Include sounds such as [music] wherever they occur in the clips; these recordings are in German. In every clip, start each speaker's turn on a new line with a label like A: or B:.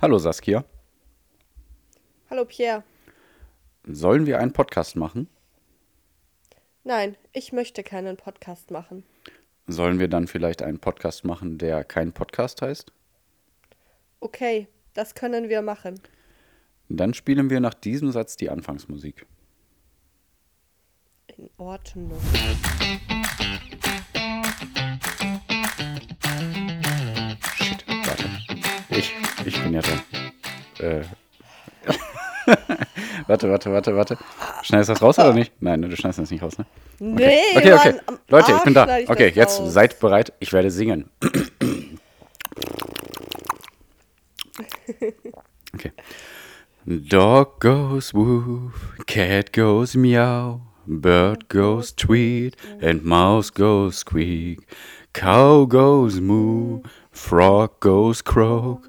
A: Hallo Saskia.
B: Hallo Pierre.
A: Sollen wir einen Podcast machen?
B: Nein, ich möchte keinen Podcast machen.
A: Sollen wir dann vielleicht einen Podcast machen, der kein Podcast heißt?
B: Okay, das können wir machen.
A: Dann spielen wir nach diesem Satz die Anfangsmusik.
B: In Ordnung.
A: Ich, bin ja dran. Äh. [laughs] warte, warte, warte, warte. Schneidest du das raus oder nicht? Nein, ne, du schneidest das nicht raus, ne?
B: Nee,
A: Okay, okay.
B: Mann,
A: Leute, ich bin da.
B: Ich
A: Okay, jetzt
B: raus.
A: seid bereit. Ich werde singen. [laughs] Okay. Dog goes woof, cat goes meow, bird goes tweet, and mouse goes squeak. Cow goes moo, frog goes croak,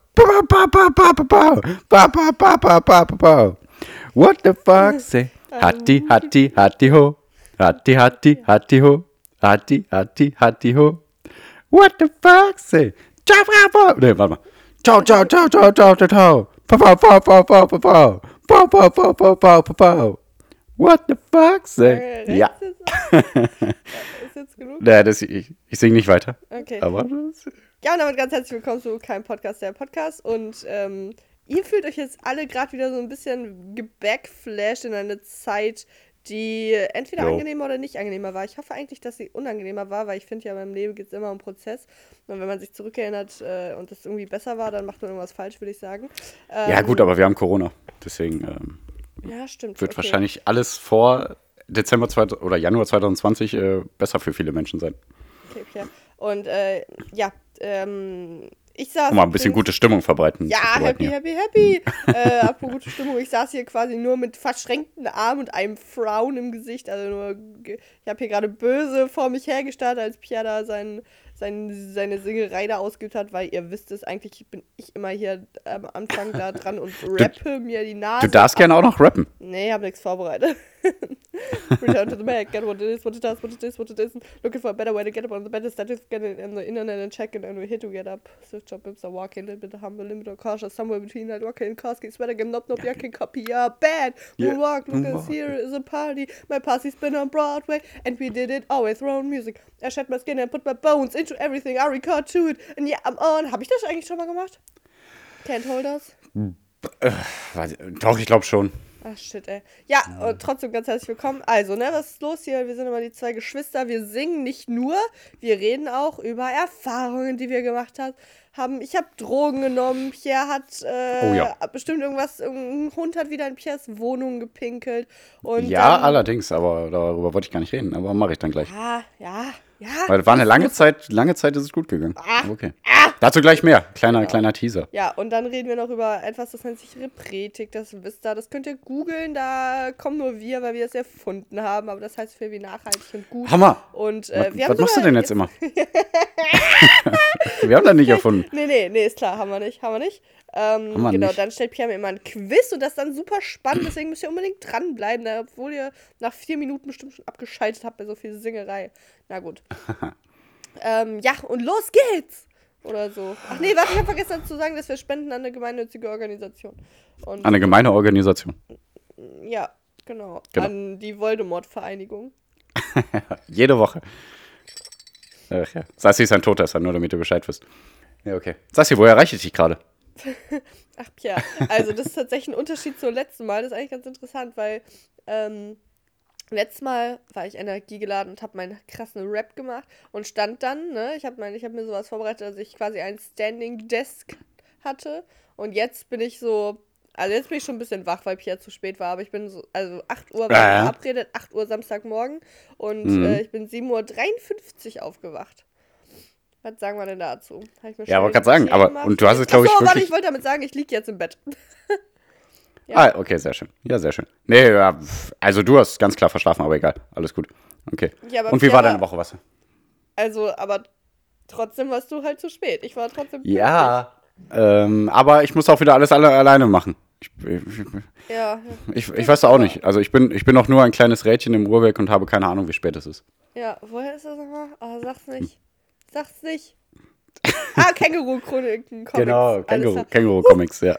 A: What the fox say? Hatti hatti hatti ho. Hatti hatti hatti ho. Hatti hatti hatti ho. What the fox say? Ciao ciao. Nee, warte mal. Ciao ciao ciao ciao ciao ciao ciao. Pow pow pow pow pow pow pow. Pow pow pow pow pow pow. What the fuck say? Ja.
B: Ist jetzt genug?
A: Nee, das, ich, ich singe nicht weiter.
B: Okay.
A: Aber das,
B: Ja, und damit ganz herzlich willkommen zu keinem Podcast, der Podcast. Und ähm, ihr fühlt euch jetzt alle gerade wieder so ein bisschen gebackflashed in eine Zeit, die entweder
A: Jo.
B: angenehmer oder nicht angenehmer war. Ich hoffe eigentlich, dass sie unangenehmer war, weil ich finde ja, beim Leben geht es immer um Prozess. Und wenn man sich zurückerinnert äh, und das irgendwie besser war, dann macht man irgendwas falsch, würde ich sagen. Ähm,
A: ja, gut, aber wir haben Corona. Deswegen ähm,
B: Ja, stimmt.
A: wird
B: okay.
A: wahrscheinlich alles vor Dezember 2000 oder Januar 2020 äh, besser für viele Menschen sein.
B: Okay, Pierre. Und äh, ja, ähm, ich saß.
A: Um mal ein bisschen gute Stimmung verbreiten.
B: Ja,
A: verbreiten
B: happy, happy, happy. [laughs] äh, apropos gute Stimmung, ich saß hier quasi nur mit verschränkten Armen und einem Frown im Gesicht. Also nur, ich habe hier gerade böse vor mich hergestarrt, als Pierre da sein, sein, seine Singerei da ausgeübt hat, weil ihr wisst es, eigentlich bin ich immer hier am Anfang da dran und rappe mir die Nase.
A: Du darfst gerne auch noch rappen.
B: Nee, ich habe nichts vorbereitet. [laughs] [laughs] Return to the Mac, get what it is, what it does, what it is, what it isn't. Looking for a better way to get up on the better status, get it in the internet and check it, and we're here to get up. Switch up, bips are walking, a little bit humble, limit or cautious, somewhere between that walking and cars, get sweater, get nop, nop, yakin, copy, yeah, bad.
A: Yeah.
B: Moonwalk, look,
A: Moonwalk.
B: here is a party. My party's been on Broadway, and we did it always thrown music. I shed my skin and put my bones into everything I record to it, and yeah, I'm on. Habe ich das eigentlich schon mal gemacht? Can't hold us?
A: Weiß- Doch, ich glaube schon.
B: Ach shit, ey. Ja, und trotzdem ganz herzlich willkommen. Also, ne, was ist los hier? Wir sind immer die zwei Geschwister. Wir singen nicht nur, wir reden auch über Erfahrungen, die wir gemacht hat, haben. Ich habe Drogen genommen. Pierre hat äh,
A: Oh ja.
B: bestimmt irgendwas. Ein Hund hat wieder in Pierres Wohnung gepinkelt. Und
A: ja,
B: dann,
A: allerdings, aber darüber wollte ich gar nicht reden. Aber mache ich dann gleich.
B: Ja, ja, ja.
A: Weil es war eine lange Zeit, lange Zeit ist es gut gegangen.
B: Ah.
A: Okay. Dazu gleich mehr. Kleiner, kleiner Teaser.
B: Ja, und dann reden wir noch über etwas, das nennt sich Repretik, das wisst ihr. Das könnt ihr googeln, da kommen nur wir, weil wir es erfunden haben. Aber das heißt für wie nachhaltig und gut.
A: Hammer.
B: Und äh,
A: was was machst du denn jetzt immer? [laughs] [laughs] wir haben das nicht erfunden.
B: Nee, nee, nee, ist klar, haben wir nicht, haben wir nicht. Ähm, genau,
A: nicht.
B: dann stellt Pierre mir immer ein Quiz und das ist dann super spannend, deswegen müsst ihr unbedingt dranbleiben, da- obwohl ihr nach vier Minuten bestimmt schon abgeschaltet habt bei so viel Singerei. Na gut. [laughs] ähm, ja, und los geht's! Oder so. Ach nee, warte, ich habe vergessen zu sagen, dass wir spenden an eine gemeinnützige Organisation. Und
A: Eine gemeine Organisation.
B: ja, genau,
A: Genau.
B: An die Voldemort-Vereinigung. [laughs]
A: Jede Woche. Ach ja. Sassi ist ein Todesser, nur damit du Bescheid wirst. Ja, okay. Sassi, wo erreiche ich dich gerade? [laughs]
B: Ach, Pierre. Also, das ist tatsächlich ein Unterschied zum letzten Mal. Das ist eigentlich ganz interessant, weil ähm, letztes Mal war ich energiegeladen und habe meinen krassen Rap gemacht und stand dann, ne, ich habe hab mir sowas vorbereitet, dass ich quasi ein Standing Desk hatte und jetzt bin ich so, also jetzt bin ich schon ein bisschen wach, weil Pierre zu spät war, aber ich bin so, also 8 Uhr war verabredet, 8 Uhr Samstagmorgen und
A: Mhm.
B: äh, ich bin 7.53 Uhr aufgewacht. Was sagen wir denn dazu?
A: Ja, wollte grad sagen, aber-
B: gemacht.
A: und du hast es, glaub ich,
B: Ach so, warte, ich wollte damit sagen, ich liege jetzt im Bett. [laughs]
A: Ah, okay, sehr schön. Ja, sehr schön. Nee, ja, also du hast ganz klar verschlafen, aber egal. Alles gut. Okay.
B: Ja, aber
A: Und wie war deine Woche, was?
B: Also, aber trotzdem warst du halt zu spät. Ich war trotzdem.
A: Ja. Ähm, aber ich muss auch wieder alles alle alleine machen. Ich, ich.
B: Ja,
A: ich, ich weiß auch nicht. Also ich bin, ich bin auch nur ein kleines Rädchen im Uhrwerk und habe keine Ahnung, wie spät es ist.
B: ja. Woher ist das nochmal? Oh, sag's nicht. Sag's nicht. Ah, Känguru-Chroniken.
A: Genau, Känguru,
B: klar.
A: Känguru Comics, [laughs] ja.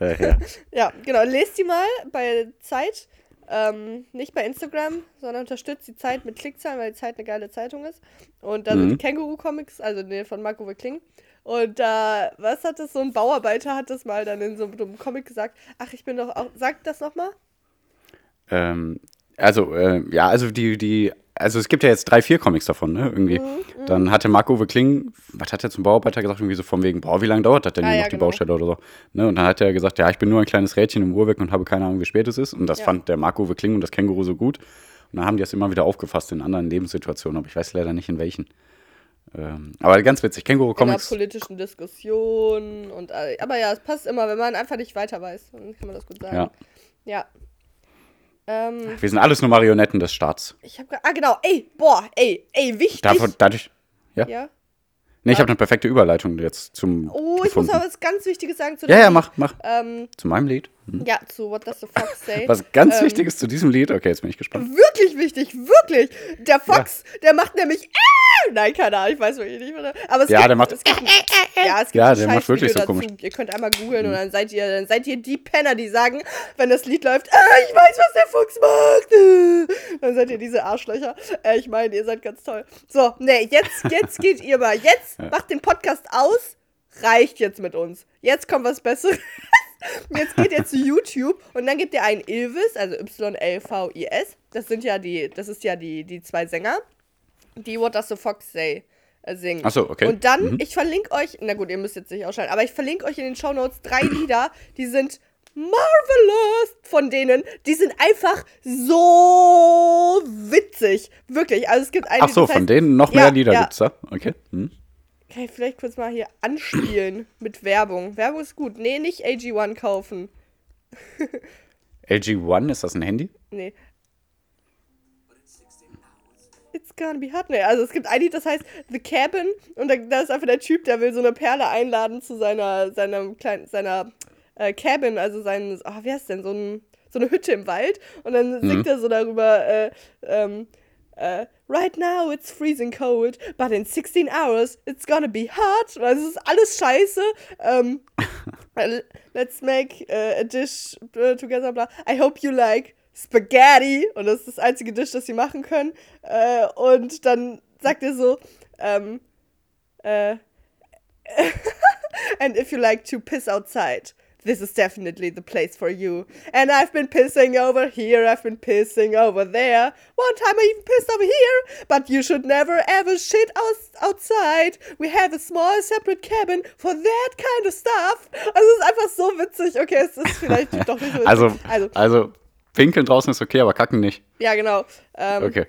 A: Ja.
B: Ja, genau. Lest die mal bei Zeit. Ähm, nicht bei Instagram, sondern unterstützt die Zeit mit Klickzahlen, weil die Zeit eine geile Zeitung ist. Und da sind
A: Mhm.
B: die Känguru-Comics, also nee, von Marco Wickling. Und da, was hat das, so ein Bauarbeiter hat das mal dann in so einem Comic gesagt. Ach, ich bin doch auch, sagt das nochmal?
A: Ähm, also, äh, ja, also die, die, also es gibt ja jetzt drei, vier Comics davon, ne? Irgendwie.
B: Mhm,
A: Dann hatte Marco Kling, was hat er zum Bauarbeiter gesagt? Irgendwie so von wegen, boah, wie lange dauert das denn
B: Ah, ja,
A: noch die
B: genau.
A: Baustelle oder so? Ne? Und dann hat er gesagt, ja, ich bin nur ein kleines Rädchen im Uhrwerk und habe keine Ahnung, wie spät es ist. Und das
B: Ja.
A: fand der Marco Kling und das Känguru so gut. Und dann haben die das immer wieder aufgefasst in anderen Lebenssituationen, aber ich weiß leider nicht in welchen. Ähm, aber ganz witzig, Känguru
B: In politischen Diskussion und aber ja, es passt immer, wenn man einfach nicht weiter weiß, dann kann man das gut sagen.
A: Ja.
B: Ja. Ähm,
A: Wir sind alles nur Marionetten des Staats.
B: ich habe ah genau, ey, boah, ey, ey, wichtig.
A: Davon, dadurch. Ja?
B: ja.
A: Nee, ich habe eine perfekte Überleitung jetzt zum.
B: Oh, ich
A: gefunden.
B: muss aber was ganz Wichtiges sagen zu
A: Ja, ja,
B: Lied.
A: mach, mach.
B: Ähm,
A: Zu meinem Lied. Hm.
B: ja, zu What Does the Fox Say?
A: Was ganz
B: ähm,
A: Wichtiges zu diesem Lied. Okay, jetzt bin ich gespannt.
B: Wirklich wichtig, wirklich. Der Fox, der macht nämlich. Äh, nein, keine Ahnung, ich weiß wirklich nicht. was er- Aber es
A: Ja,
B: gibt,
A: der macht-
B: Es gibt ein, ja, es gibt
A: Ja,
B: ein
A: der macht wirklich so komisch.
B: Ihr könnt einmal googeln und dann seid ihr, dann seid ihr die Penner, die sagen, wenn das Lied läuft, äh, ich weiß, was der Fuchs macht. Äh. [laughs] Dann seid ihr diese Arschlöcher. Äh, ich meine, ihr seid ganz toll. So, nee, jetzt, jetzt geht ihr mal. Jetzt [laughs] macht den Podcast aus. Reicht jetzt mit uns. Jetzt kommt was Besseres. Jetzt geht ihr zu YouTube und dann gebt ihr einen Ilvis, also Y-L-V-I-S. Das sind ja die, das ist ja die, die zwei Sänger, die What Does the Fox Say äh, singen.
A: Ach so, okay.
B: Und dann,
A: Mhm.
B: ich verlinke euch, na gut, ihr müsst jetzt nicht ausschalten, aber ich verlinke euch in den Shownotes drei Lieder, die sind marvelous von denen. Die sind einfach so witzig. Wirklich. Also es gibt ein
A: Ach so,
B: das heißt-
A: von denen noch
B: Ja,
A: mehr Lieder
B: ja.
A: gibt's da. Okay. Hm.
B: Kann ich vielleicht kurz mal hier anspielen [clears throat] mit Werbung? Werbung ist gut. Nee, nicht AG1 kaufen.
A: LG1, ist das ein Handy?
B: Nee. It's gonna be hot. Nee, also es gibt ein Lied, das heißt The Cabin und da, da ist einfach der Typ, der will so eine Perle einladen zu seiner, seiner kleinen, seiner äh, Cabin, also sein, ah, wie heißt denn, so, ein, so eine Hütte im Wald und dann singt er so darüber, äh, ähm, äh, Right now it's freezing cold, but in 16 hours it's gonna be hot. Also es ist alles scheiße. Ähm, [laughs] äh, let's make äh, a dish äh, together, bla. I hope you like Spaghetti. Und das ist das einzige Dish, das sie machen können. Und dann sagt er so, ähm, äh, [laughs] and if you like to piss outside, this is definitely the place for you. And I've been pissing over here, I've been pissing over there. One time I even pissed over here, but you should never ever shit outside. We have a small separate cabin for that kind of stuff. Also es ist einfach so witzig. Okay, es ist vielleicht doch nicht so witzig.
A: Also,
B: also
A: also, pinkeln draußen ist okay, aber kacken nicht.
B: ja genau. Ähm,
A: Okay.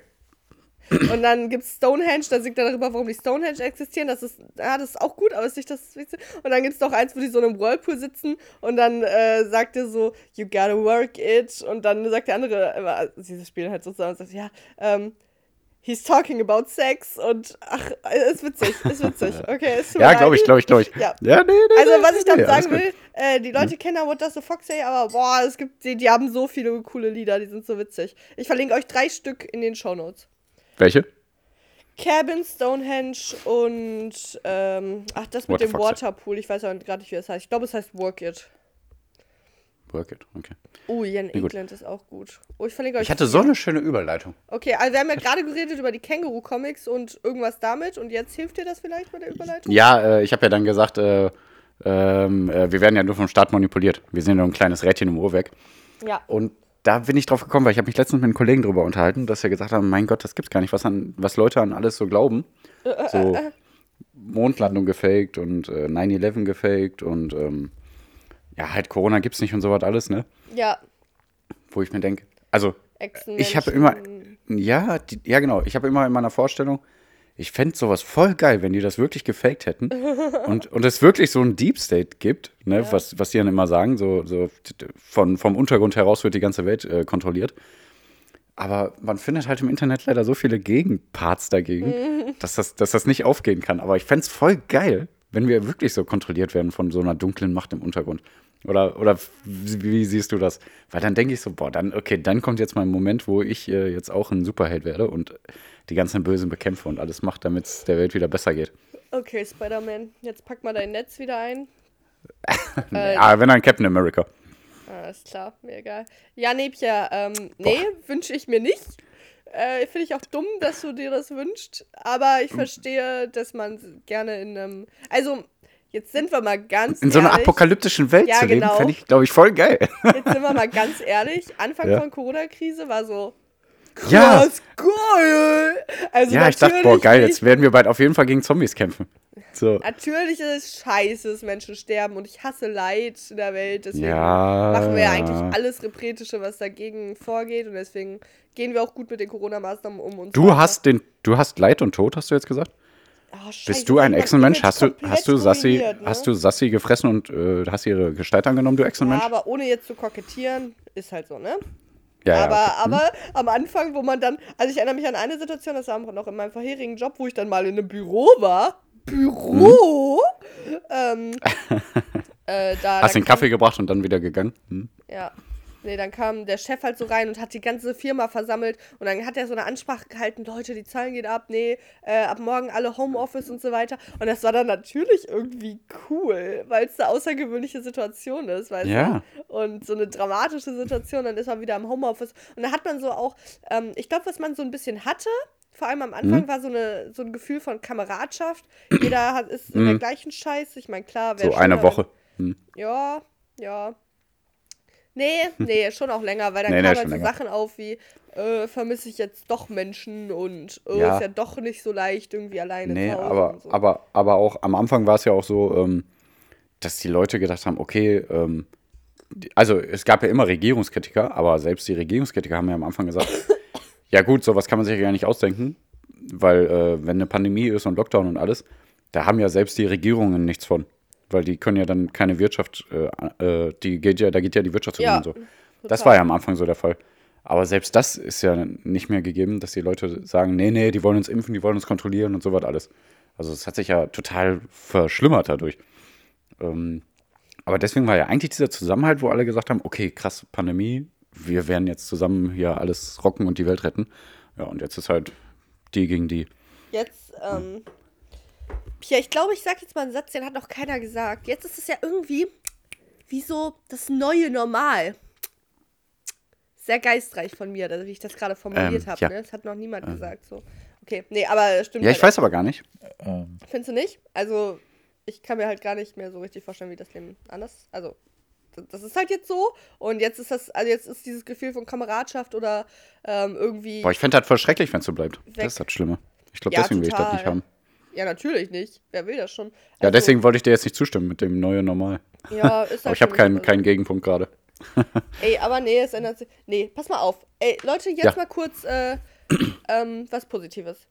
A: [clears throat]
B: und dann gibt es Stonehenge, da singt er darüber, warum die Stonehenge existieren. Das ist, ja, das ist auch gut, aber ist nicht das Wichtigste. Und dann gibt es noch eins, wo die so in einem Whirlpool sitzen und dann äh, sagt er so, you gotta work it. Und dann sagt der andere, also sie spielen halt sozusagen und sagt, ja, ähm, he's talking about sex und ach, ist witzig, ist witzig. [laughs] Okay, ist
A: Ja, glaube ich, glaube ich, glaube ich.
B: Ja.
A: ja nee, nee,
B: Also,
A: nee,
B: was ich
A: nee,
B: damit
A: alles
B: sagen will, äh, die Leute kennen ja What Does the Fox Say, aber boah, es gibt, die, die haben so viele coole Lieder, die sind so witzig. Ich verlinke euch drei Stück in den Shownotes.
A: Welche?
B: Cabin, Stonehenge und ähm, ach, das mit
A: What
B: dem Waterpool. Ich weiß ja gerade nicht, wie das heißt. Ich glaube, es heißt Work It.
A: Work it, okay.
B: Oh, Jan
A: Nee.
B: England ist auch gut. Oh, ich verlinke euch.
A: Ich hatte so eine schöne Überleitung.
B: Okay, also wir haben ja gerade geredet über die Känguru-Comics und irgendwas damit. Und jetzt hilft dir das vielleicht bei der Überleitung?
A: Ja, äh, ich habe ja dann gesagt, äh, ähm, äh, wir werden ja nur vom Staat manipuliert. Wir sind nur ein kleines Rädchen im Uhrwerk.
B: Ja.
A: Und da bin ich drauf gekommen, weil ich habe mich letztens mit einem Kollegen drüber unterhalten, dass wir gesagt haben, mein Gott, das gibt's gar nicht, was, an, was Leute an alles so glauben. So Mondlandung gefaked und äh, 9-11 gefaked und ähm, ja, halt Corona gibt's nicht und sowas alles, ne?
B: Ja.
A: Wo ich mir denke, also ich habe immer, ja, die, ja genau, ich habe immer in meiner Vorstellung, ich fände sowas voll geil, wenn die das wirklich gefaked hätten und, und es wirklich so ein Deep State gibt, ne,
B: Ja.
A: was, was die dann immer sagen, so, so von, vom Untergrund heraus wird die ganze Welt äh, kontrolliert. Aber man findet halt im Internet leider so viele Gegenparts dagegen, [laughs] dass, das, dass das nicht aufgehen kann. Aber ich fände es voll geil, wenn wir wirklich so kontrolliert werden von so einer dunklen Macht im Untergrund. Oder, oder wie, siehst du das? Weil dann denke ich so, boah, dann, okay, dann kommt jetzt mal ein Moment, wo ich äh, jetzt auch ein Superheld werde und die ganzen Bösen bekämpfe und alles mache, damit es der Welt wieder besser geht.
B: Okay, Spider-Man, jetzt pack mal dein Netz wieder ein. [laughs] Äh,
A: Ah, wenn dann Captain America.
B: Alles klar, mir egal. Ja, nee, Pia, ähm, nee, wünsche ich mir nicht. Äh, Finde ich auch dumm, dass du dir das wünschst. Aber ich verstehe, dass man gerne in einem. Also, jetzt sind wir mal ganz
A: In so einer apokalyptischen Welt
B: Ja,
A: zu leben,
B: genau.
A: fände ich, glaube ich, voll geil.
B: Jetzt sind wir mal [laughs] ganz ehrlich. Anfang
A: Ja.
B: von Corona-Krise war so.
A: Ja.
B: Krass, geil! Also
A: ja, ich dachte, boah, geil, jetzt werden wir bald auf jeden Fall gegen Zombies kämpfen. So.
B: Natürlich ist es scheiße, dass Menschen sterben und ich hasse Leid in der Welt. Deswegen
A: Ja.
B: machen wir ja eigentlich alles Repretische, was dagegen vorgeht. Und deswegen gehen wir auch gut mit den Corona-Maßnahmen um. Und
A: Du hast den, du hast Leid und Tod, hast du jetzt gesagt?
B: Oh, scheiße,
A: Bist du ein Echsenmensch? Hast du, hast du Sassi,
B: ne?
A: hast du Sassi gefressen und äh, hast ihre Gestalt angenommen, du
B: Ja,
A: Echsenmensch?
B: aber ohne jetzt zu kokettieren, ist halt so, ne?
A: Ja,
B: aber,
A: okay. Hm.
B: aber am Anfang, wo man dann, also ich erinnere mich an eine Situation, das war noch in meinem vorherigen Job, wo ich dann mal in einem Büro war. Büro? Ähm, [laughs] äh, da,
A: Hast
B: da
A: den Kaffee gebracht und dann wieder gegangen? Hm?
B: Ja. Nee, dann kam der Chef halt so rein und hat die ganze Firma versammelt und dann hat er so eine Ansprache gehalten, Leute, die Zahlen gehen ab, nee, äh, ab morgen alle Homeoffice und so weiter. Und das war dann natürlich irgendwie cool, weil es eine außergewöhnliche Situation ist, weißt
A: Ja.
B: du? Und so eine dramatische Situation, dann ist man wieder im Homeoffice. Und da hat man so auch, ähm, ich glaube, was man so ein bisschen hatte, vor allem am Anfang,
A: Mhm.
B: war so, eine, so ein Gefühl von Kameradschaft. Jeder hat, ist in der
A: Mhm.
B: gleichen Scheiße. Ich meine, klar, wär
A: So eine Woche. Hm.
B: ja, ja. Nee, nee, schon auch länger, weil dann
A: Nee,
B: kamen halt so
A: länger.
B: Sachen auf wie, äh, vermisse ich jetzt doch Menschen und äh,
A: Ja.
B: ist ja doch nicht so leicht irgendwie alleine
A: Nee,
B: zu Hause
A: aber,
B: so.
A: aber, aber auch am Anfang war es ja auch so, ähm, dass die Leute gedacht haben, okay, ähm, also es gab ja immer Regierungskritiker, aber selbst die Regierungskritiker haben ja am Anfang gesagt, [coughs] ja gut, sowas kann man sich ja gar nicht ausdenken, weil äh, wenn eine Pandemie ist und Lockdown und alles, da haben ja selbst die Regierungen nichts von, weil die können ja dann keine Wirtschaft, äh, äh, die geht ja, da geht ja die Wirtschaft
B: Ja,
A: und so. Das
B: total.
A: war ja am Anfang so der Fall. Aber selbst das ist ja nicht mehr gegeben, dass die Leute sagen, nee, nee, die wollen uns impfen, die wollen uns kontrollieren und so was alles. Also es hat sich ja total verschlimmert dadurch. Ähm, aber deswegen war ja eigentlich dieser Zusammenhalt, wo alle gesagt haben, okay, krass, Pandemie, wir werden jetzt zusammen hier alles rocken und die Welt retten. Ja, und jetzt ist halt die gegen die.
B: Jetzt, ähm, Pia, ich glaube, ich sage jetzt mal einen Satz, den hat noch keiner gesagt. Jetzt ist es ja irgendwie wie so das neue Normal. Sehr geistreich von mir, dass- wie ich das gerade formuliert
A: Ähm,
B: habe.
A: ja.
B: Ne? Das hat noch niemand gesagt. So. Okay, nee, aber stimmt.
A: Ja,
B: halt
A: ich weiß aber gar nicht.
B: Findest du nicht? Also, ich kann mir halt gar nicht mehr so richtig vorstellen, wie das Leben anders. Also, das- ist halt jetzt so. Und jetzt ist das, also jetzt ist dieses Gefühl von Kameradschaft oder ähm, irgendwie.
A: Boah, ich fände das voll schrecklich, wenn es so bleibt.
B: Weg.
A: Das ist das Schlimme. Ich glaube,
B: Ja,
A: deswegen will ich das
B: total.
A: nicht haben.
B: Ja, natürlich nicht. Wer will das schon?
A: Ja,
B: Also,
A: deswegen wollte ich dir jetzt nicht zustimmen mit dem neuen Normal.
B: Ja, [laughs] ist halt
A: Aber ich habe keinen, keinen Gegenpunkt gerade. [laughs]
B: Ey, aber nee, es ändert sich. Nee, pass mal auf. Ey, Leute, jetzt
A: Ja.
B: mal kurz äh, [clears throat] ähm, was Positives.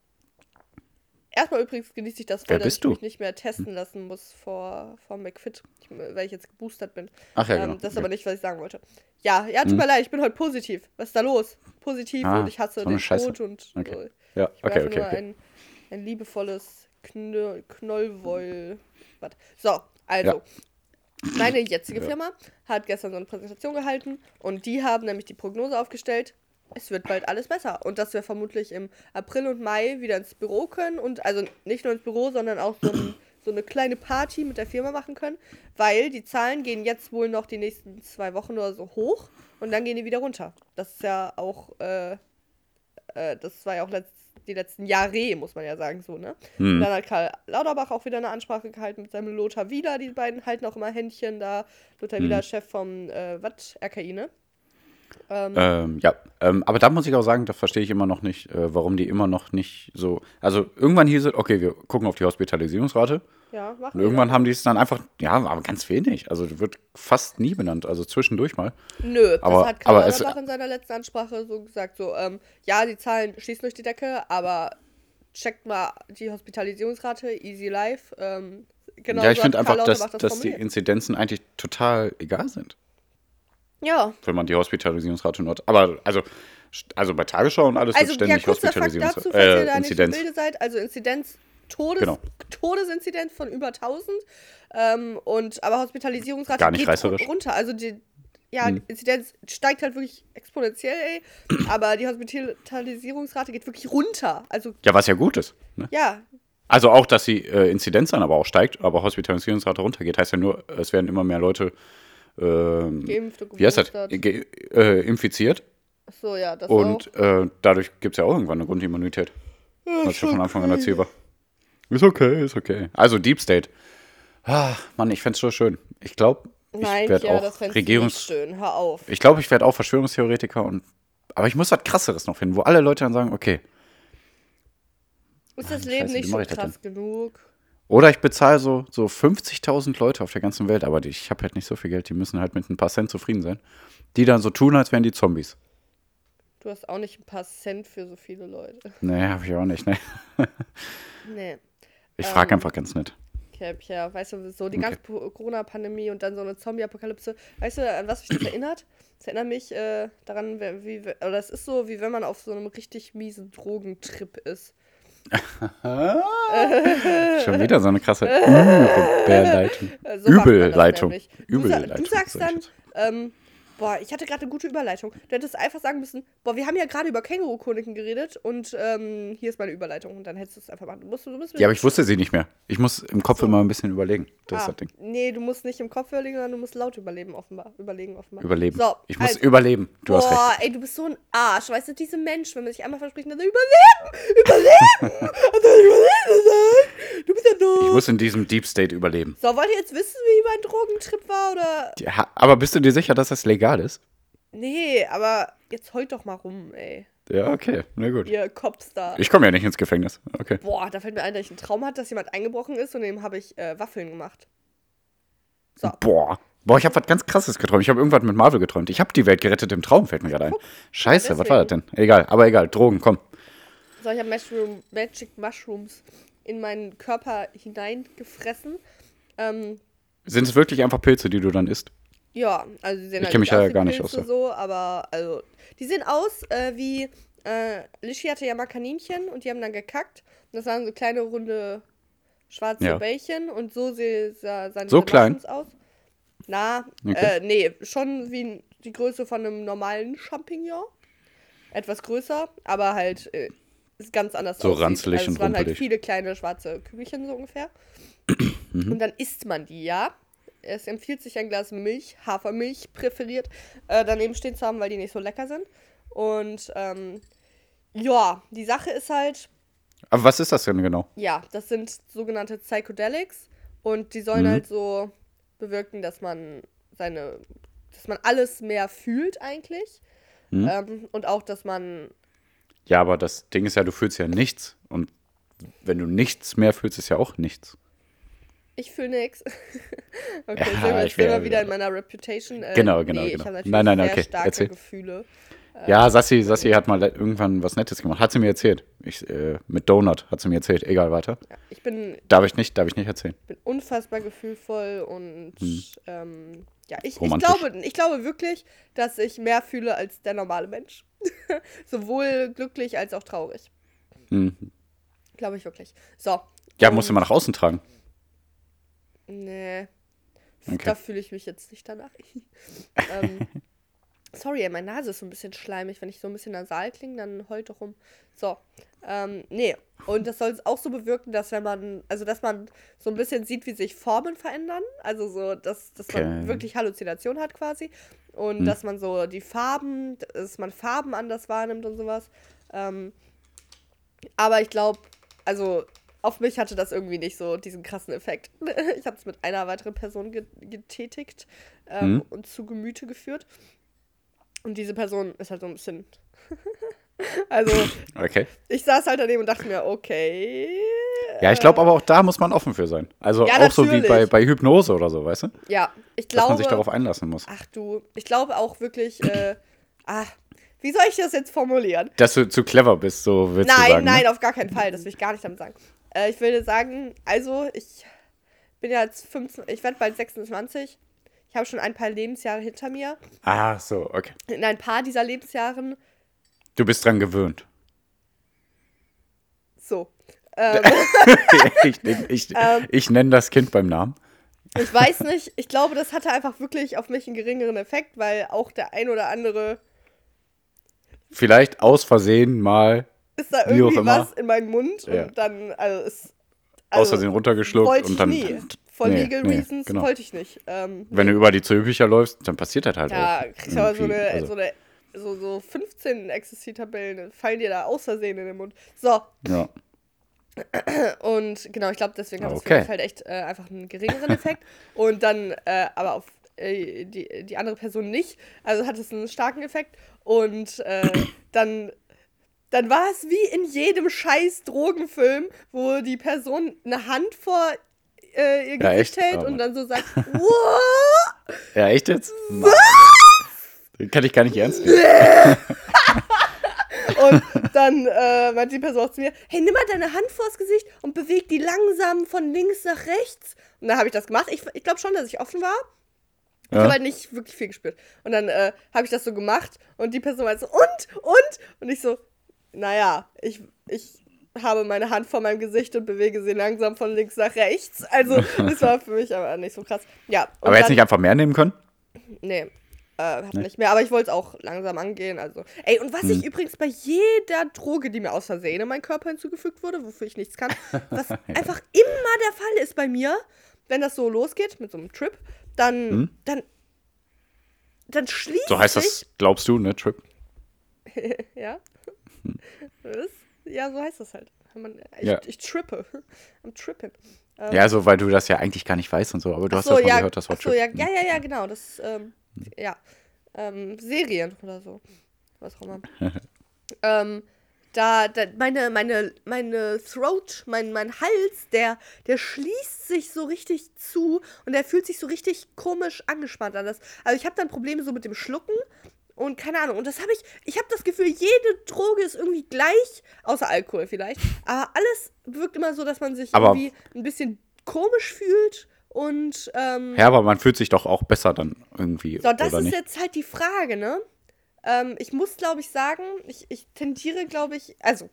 B: Erstmal übrigens genieße ich das
A: Wer
B: dass ich
A: du?
B: mich nicht mehr testen lassen muss vor, vor McFit, ich, weil ich jetzt geboostert bin.
A: Ach ja,
B: ähm,
A: genau.
B: Das ist
A: Okay.
B: aber nicht, was ich sagen wollte. Ja, ja, tut
A: Mhm.
B: mir leid, ich bin heute positiv. Was ist da los? Positiv
A: Ah,
B: und ich hasse
A: so
B: den
A: Scheiße.
B: Tod und
A: Okay.
B: so.
A: Ja,
B: Ich
A: okay, okay,
B: nur
A: okay.
B: Ein, ein liebevolles Kno Knollwoll. Was? So, also. Meine jetzige
A: Ja.
B: Firma hat gestern so eine Präsentation gehalten und die haben nämlich die Prognose aufgestellt, es wird bald alles besser und dass wir vermutlich im April und Mai wieder ins Büro können und also nicht nur ins Büro, sondern auch so, ein, so eine kleine Party mit der Firma machen können, weil die Zahlen gehen jetzt wohl noch die nächsten zwei Wochen oder so hoch und dann gehen die wieder runter. Das ist ja auch, äh, äh, das war ja auch letzt, die letzten Jahre, muss man ja sagen, so, ne?
A: Hm.
B: Und dann hat Karl Lauterbach auch wieder eine Ansprache gehalten mit seinem Lothar Wieler. Die beiden halten auch immer Händchen da. Lothar
A: Mhm.
B: Wieler, Chef vom äh, Watt RKI, ne? Ähm,
A: Ähm, ja, ähm, aber da muss ich auch sagen, da verstehe ich immer noch nicht, äh, warum die immer noch nicht so. Also irgendwann hieß es, okay, wir gucken auf die Hospitalisierungsrate.
B: Ja, machen
A: Und irgendwann haben die es dann einfach, ja, aber ganz wenig. Also wird fast nie benannt, also zwischendurch mal.
B: Nö,
A: aber-
B: das hat Karl
A: aber es-
B: Lauterbach in seiner letzten Ansprache so gesagt. So, ähm, ja, die Zahlen schießen durch die Decke, aber checkt mal die Hospitalisierungsrate, Easy Life. Ähm, genau
A: ja, ich
B: so
A: finde einfach, dass,
B: Lauterbach das
A: dass die. Inzidenzen eigentlich total egal sind,
B: Ja,
A: wenn man die Hospitalisierungsrate nur hat. Aber also, also bei Tagesschau und alles
B: also
A: wird
B: ja,
A: ständig
B: kurzer Fakt
A: Hospitalisierungs
B: dazu, falls ihr
A: äh, Inzidenz.
B: Bilde seid. Also Inzidenz, Todes,
A: Genau.
B: Todesinzidenz von über 1000. Ähm, und, aber Hospitalisierungsrate
A: Gar nicht
B: geht.
A: Hm.
B: runter. Also die ja, die Inzidenz steigt halt wirklich exponentiell, ey. aber die Hospitalisierungsrate geht wirklich runter. Also
A: Ja, was ja gut ist. Ne?
B: ja,
A: Also auch, dass die äh, Inzidenz dann aber auch steigt, aber Hospitalisierungsrate runtergeht, heißt ja nur, es werden immer mehr Leute ähm,
B: geimpft und
A: wie heißt das? Ge äh, infiziert.
B: So, ja, das auch.
A: Und äh, dadurch gibt es ja auch irgendwann eine Grundimmunität. Was ja von Anfang an erzählt war. Ist okay, ist okay. Also Deep State. Ah, Mann, ich fänd's so schön. Ich glaube, ich
B: Nein,
A: werde
B: ja,
A: auch
B: das
A: Regierungs...
B: schön. Hör auf.
A: Ich glaube, ich werde auch Verschwörungstheoretiker und. Aber ich muss was krasseres noch finden, wo alle Leute dann sagen, okay.
B: Ist das
A: Mann,
B: Leben
A: scheiße,
B: nicht
A: das
B: krass genug?
A: Oder ich bezahle so, so 50.000 Leute auf der ganzen Welt, aber die, ich habe halt nicht so viel Geld, die müssen halt mit ein paar Cent zufrieden sein. Die dann so tun, als wären die Zombies.
B: Du hast auch nicht ein paar Cent für so viele Leute.
A: Nee, habe ich auch nicht, ne?
B: Nee.
A: Ich frage
B: Ähm,
A: einfach ganz nett.
B: Okay, ja, weißt du, so die
A: Okay.
B: ganze Po- Corona-Pandemie und dann so eine Zombie-Apokalypse. Weißt du, an was mich das erinnert? Das erinnert mich äh, daran, wie, wie, oder es ist so, wie wenn man auf so einem richtig miesen Drogentrip ist. [laughs]
A: Schon wieder so eine krasse [laughs] Überleitung.
B: Äh, so das
A: Übelleitung.
B: nämlich. Du,
A: Übelleitung.
B: du sagst dann, ähm, boah, ich hatte gerade eine gute Überleitung. Du hättest einfach sagen müssen, boah, wir haben ja gerade über Känguru-Chroniken geredet und ähm, hier ist meine Überleitung. Und dann hättest du es einfach machen. Du musst, du musst
A: Ja, aber ich wusste sie nicht mehr. Ich muss im Kopf
B: so.
A: immer ein bisschen überlegen. Das ist
B: ah,
A: das Ding.
B: Nee, du musst nicht im Kopf überlegen, sondern du musst laut überlegen, offenbar. Überlegen, offenbar.
A: Überleben.
B: So,
A: ich muss
B: also,
A: überleben. Du hast recht.
B: Boah, ey, du bist so ein Arsch. Weißt du, diese Menschen, wenn man sich einmal verspricht, dann überleben, überleben, [laughs] und dann überleben, du bist ja doof.
A: Ich muss in diesem Deep State überleben.
B: so, wollt ihr jetzt wissen, wie mein Drogentrip war, oder?
A: Ja, aber bist du dir sicher, dass das legal ist?
B: Nee, aber jetzt heult doch mal rum, ey.
A: Ja, okay. Na gut.
B: Ihr Kopfstar.
A: Ich komme ja nicht ins Gefängnis. Okay.
B: Boah, da fällt mir ein, dass ich einen Traum hatte, dass jemand eingebrochen ist und dem habe ich äh, Waffeln gemacht. So.
A: Boah. Boah, ich habe was ganz krasses geträumt. Ich habe irgendwas mit Marvel geträumt. Ich habe die Welt gerettet im Traum, fällt mir gerade ein. Scheiße, was war das denn? Egal, aber egal. Drogen, komm.
B: So, ich habe Mushroom, Magic Mushrooms in meinen Körper hineingefressen. Ähm,
A: Sind es wirklich einfach Pilze, die du dann isst?
B: Ja, also die sehen
A: Ich
B: halt
A: mich
B: aus
A: ja gar nicht
B: Pilze
A: aus, ja.
B: so, aber also die sehen aus äh, wie äh, Lishi hatte ja mal Kaninchen und die haben dann gekackt. Und das waren so kleine runde schwarze
A: Ja.
B: Bällchen und so seh- sah, sahen
A: So klein?
B: Aus. Na,
A: Okay.
B: äh, nee, schon wie die Größe von einem normalen Champignon. Etwas größer, aber halt äh, ganz anders
A: So
B: aussieht.
A: ranzlig
B: also
A: und
B: es waren halt
A: rumpelig.
B: viele kleine schwarze Kügelchen so ungefähr. [clears throat]
A: Mhm.
B: Und dann isst man die, ja. Es empfiehlt sich ein Glas Milch, Hafermilch präferiert, äh, daneben stehen zu haben, weil die nicht so lecker sind. Und ähm, ja, die Sache ist halt,
A: Aber was ist das denn genau?
B: ja, das sind sogenannte Psychedelics und die sollen
A: Mhm.
B: halt so bewirken, dass man seine, dass man alles mehr fühlt eigentlich.
A: Mhm.
B: Ähm, und auch, dass man,
A: Ja, aber das Ding ist ja, du fühlst ja nichts. Und wenn du nichts mehr fühlst, ist ja auch nichts.
B: ich fühle nix. [laughs] okay,
A: Ja,
B: wir
A: ich
B: immer
A: wär-
B: wieder in meiner Reputation. Äh,
A: Genau, genau,
B: nee,
A: genau.
B: Ich habe natürlich
A: Nein, nein,
B: sehr
A: okay,
B: starke
A: erzähl.
B: Gefühle.
A: Ja, Sassi, Sassi hat mal irgendwann was Nettes gemacht. Hat sie mir erzählt. Ich, äh, mit Donut hat sie mir erzählt. Egal, weiter.
B: Ja, ich bin
A: Darf ich nicht, darf ich nicht erzählen.
B: bin unfassbar gefühlvoll und ähm, ja, ich, ich,
A: Hm.
B: Glaube, ich glaube wirklich, dass ich mehr fühle als der normale Mensch. [laughs] Sowohl glücklich als auch traurig.
A: Hm.
B: Glaube ich wirklich. So.
A: Ja, musst du mal nach außen tragen.
B: Nee.
A: Okay.
B: Da fühle ich mich jetzt nicht danach. [laughs] ähm, sorry, meine Nase ist so ein bisschen schleimig. Wenn ich so ein bisschen nasal klinge, dann heult doch rum. So. Ähm, nee. Und das soll es auch so bewirken, dass wenn man, also dass man so ein bisschen sieht, wie sich Formen verändern. Also so, dass, dass man
A: Okay.
B: wirklich Halluzination hat quasi. Und
A: Hm.
B: dass man so die Farben, dass man Farben anders wahrnimmt und sowas. Ähm, aber ich glaube, also auf mich hatte das irgendwie nicht so diesen krassen Effekt. [laughs] Ich habe es mit einer weiteren Person ge getätigt ähm,
A: Mhm.
B: und zu Gemüte geführt. Und diese Person ist halt so ein bisschen. [laughs] also,
A: Okay.
B: ich saß halt daneben und dachte mir, okay.
A: Ja, ich glaube aber auch da muss man offen für sein. Also
B: Ja,
A: auch so wie
B: natürlich.
A: bei, bei Hypnose oder so, weißt du?
B: Ja, ich
A: Dass man
B: glaube.
A: sich darauf einlassen muss.
B: Ach du, ich glaube auch wirklich, äh, [clears throat] ah, Wie soll ich das jetzt formulieren?
A: Dass du zu clever bist, so willst
B: nein,
A: du sagen.
B: nein,
A: ne?
B: auf gar keinen Fall. Das will ich gar nicht damit sagen. Äh, ich will sagen, also ich bin ja jetzt 15, ich werde bald 26. Ich habe schon ein paar Lebensjahre hinter mir.
A: Ah, so, okay.
B: In ein paar dieser Lebensjahren,
A: Du bist dran gewöhnt.
B: so. [laughs] Ähm,
A: ich ich, ich,
B: Ähm.
A: ich nenne das Kind beim Namen.
B: ich weiß nicht, ich glaube, das hatte einfach wirklich auf mich einen geringeren Effekt, weil auch der ein oder andere
A: Vielleicht aus Versehen mal
B: ist da irgendwie was in meinen Mund
A: Ja.
B: und dann, also es.
A: aus
B: Also,
A: Versehen runtergeschluckt und dann.
B: nie. For
A: Nee,
B: legal
A: nee,
B: reasons
A: genau.
B: wollte ich nicht. Ähm,
A: Wenn du über die Zöbücher läufst, dann passiert das halt
B: Ja,
A: auch.
B: kriegst du aber so eine,
A: Also,
B: so eine, so, so 15 Ecstasy-Tabellen, fallen dir da aus Versehen in den Mund. So,
A: ja. [clears throat]
B: und genau, ich glaube, deswegen hat es
A: Okay.
B: für mich halt echt äh, einfach einen geringeren Effekt. [laughs] und dann, äh, aber auf äh, die, die andere Person nicht. Also hat es einen starken Effekt. Und äh, [clears throat] dann, dann war es wie in jedem scheiß Drogenfilm, wo die Person eine Hand vor äh, ihr
A: Ja,
B: Gesicht
A: echt?
B: hält
A: Oh
B: und dann so sagt, [laughs] wow!
A: ja, echt jetzt? Mann. Den kann ich gar nicht ernst nehmen. [laughs]
B: Und dann äh, meinte die Person auch zu mir, hey, nimm mal deine Hand vors Gesicht und beweg die langsam von links nach rechts. Und dann habe ich das gemacht. Ich, ich glaube schon, dass ich offen war. Ich
A: Ja.
B: habe halt nicht wirklich viel gespürt. Und dann äh, habe ich das so gemacht und die Person meinte so, und, und? Und ich so, naja, ich, ich habe meine Hand vor meinem Gesicht und bewege sie langsam von links nach rechts. Also, [laughs] das war für mich aber nicht so krass. Ja.
A: Aber jetzt nicht einfach mehr nehmen können?
B: Nee. Äh, hab nicht mehr, aber ich wollte es auch langsam angehen. Also. Ey, und was ich übrigens bei jeder Droge, die mir aus Versehen in meinen Körper hinzugefügt wurde, wofür ich nichts kann, [laughs] was einfach immer der Fall ist bei mir, wenn das so losgeht mit so einem Trip, dann, dann, dann schließt
A: So heißt das, glaubst du, ne, Trip? [laughs]
B: Ja. Das, ja, so heißt das halt. Ich,
A: Ja.
B: ich trippe. [laughs] Am Trippen. Ähm,
A: Ja, so, weil du das ja eigentlich gar nicht weißt und so, aber du hast
B: so,
A: das mal
B: ja,
A: gehört, das Wort
B: so, ja, ja, ja, ja, genau. Das, ähm, ja. Ähm, Serien oder so. Was auch immer. [laughs] ähm, da, da, meine, meine, meine Throat, mein, mein Hals, der, der schließt sich so richtig zu und der fühlt sich so richtig komisch angespannt an. Das, also ich habe dann Probleme so mit dem Schlucken und keine Ahnung. Und das habe ich, ich habe das Gefühl, jede Droge ist irgendwie gleich, außer Alkohol vielleicht. Aber alles wirkt immer so, dass man sich
A: Aber-
B: irgendwie ein bisschen komisch fühlt und ähm,
A: Ja, aber man fühlt sich doch auch besser dann irgendwie,
B: so, das ist
A: nicht?
B: jetzt halt die Frage, ne? Ähm, ich muss, glaube ich, sagen, ich, ich tendiere, glaube ich, also,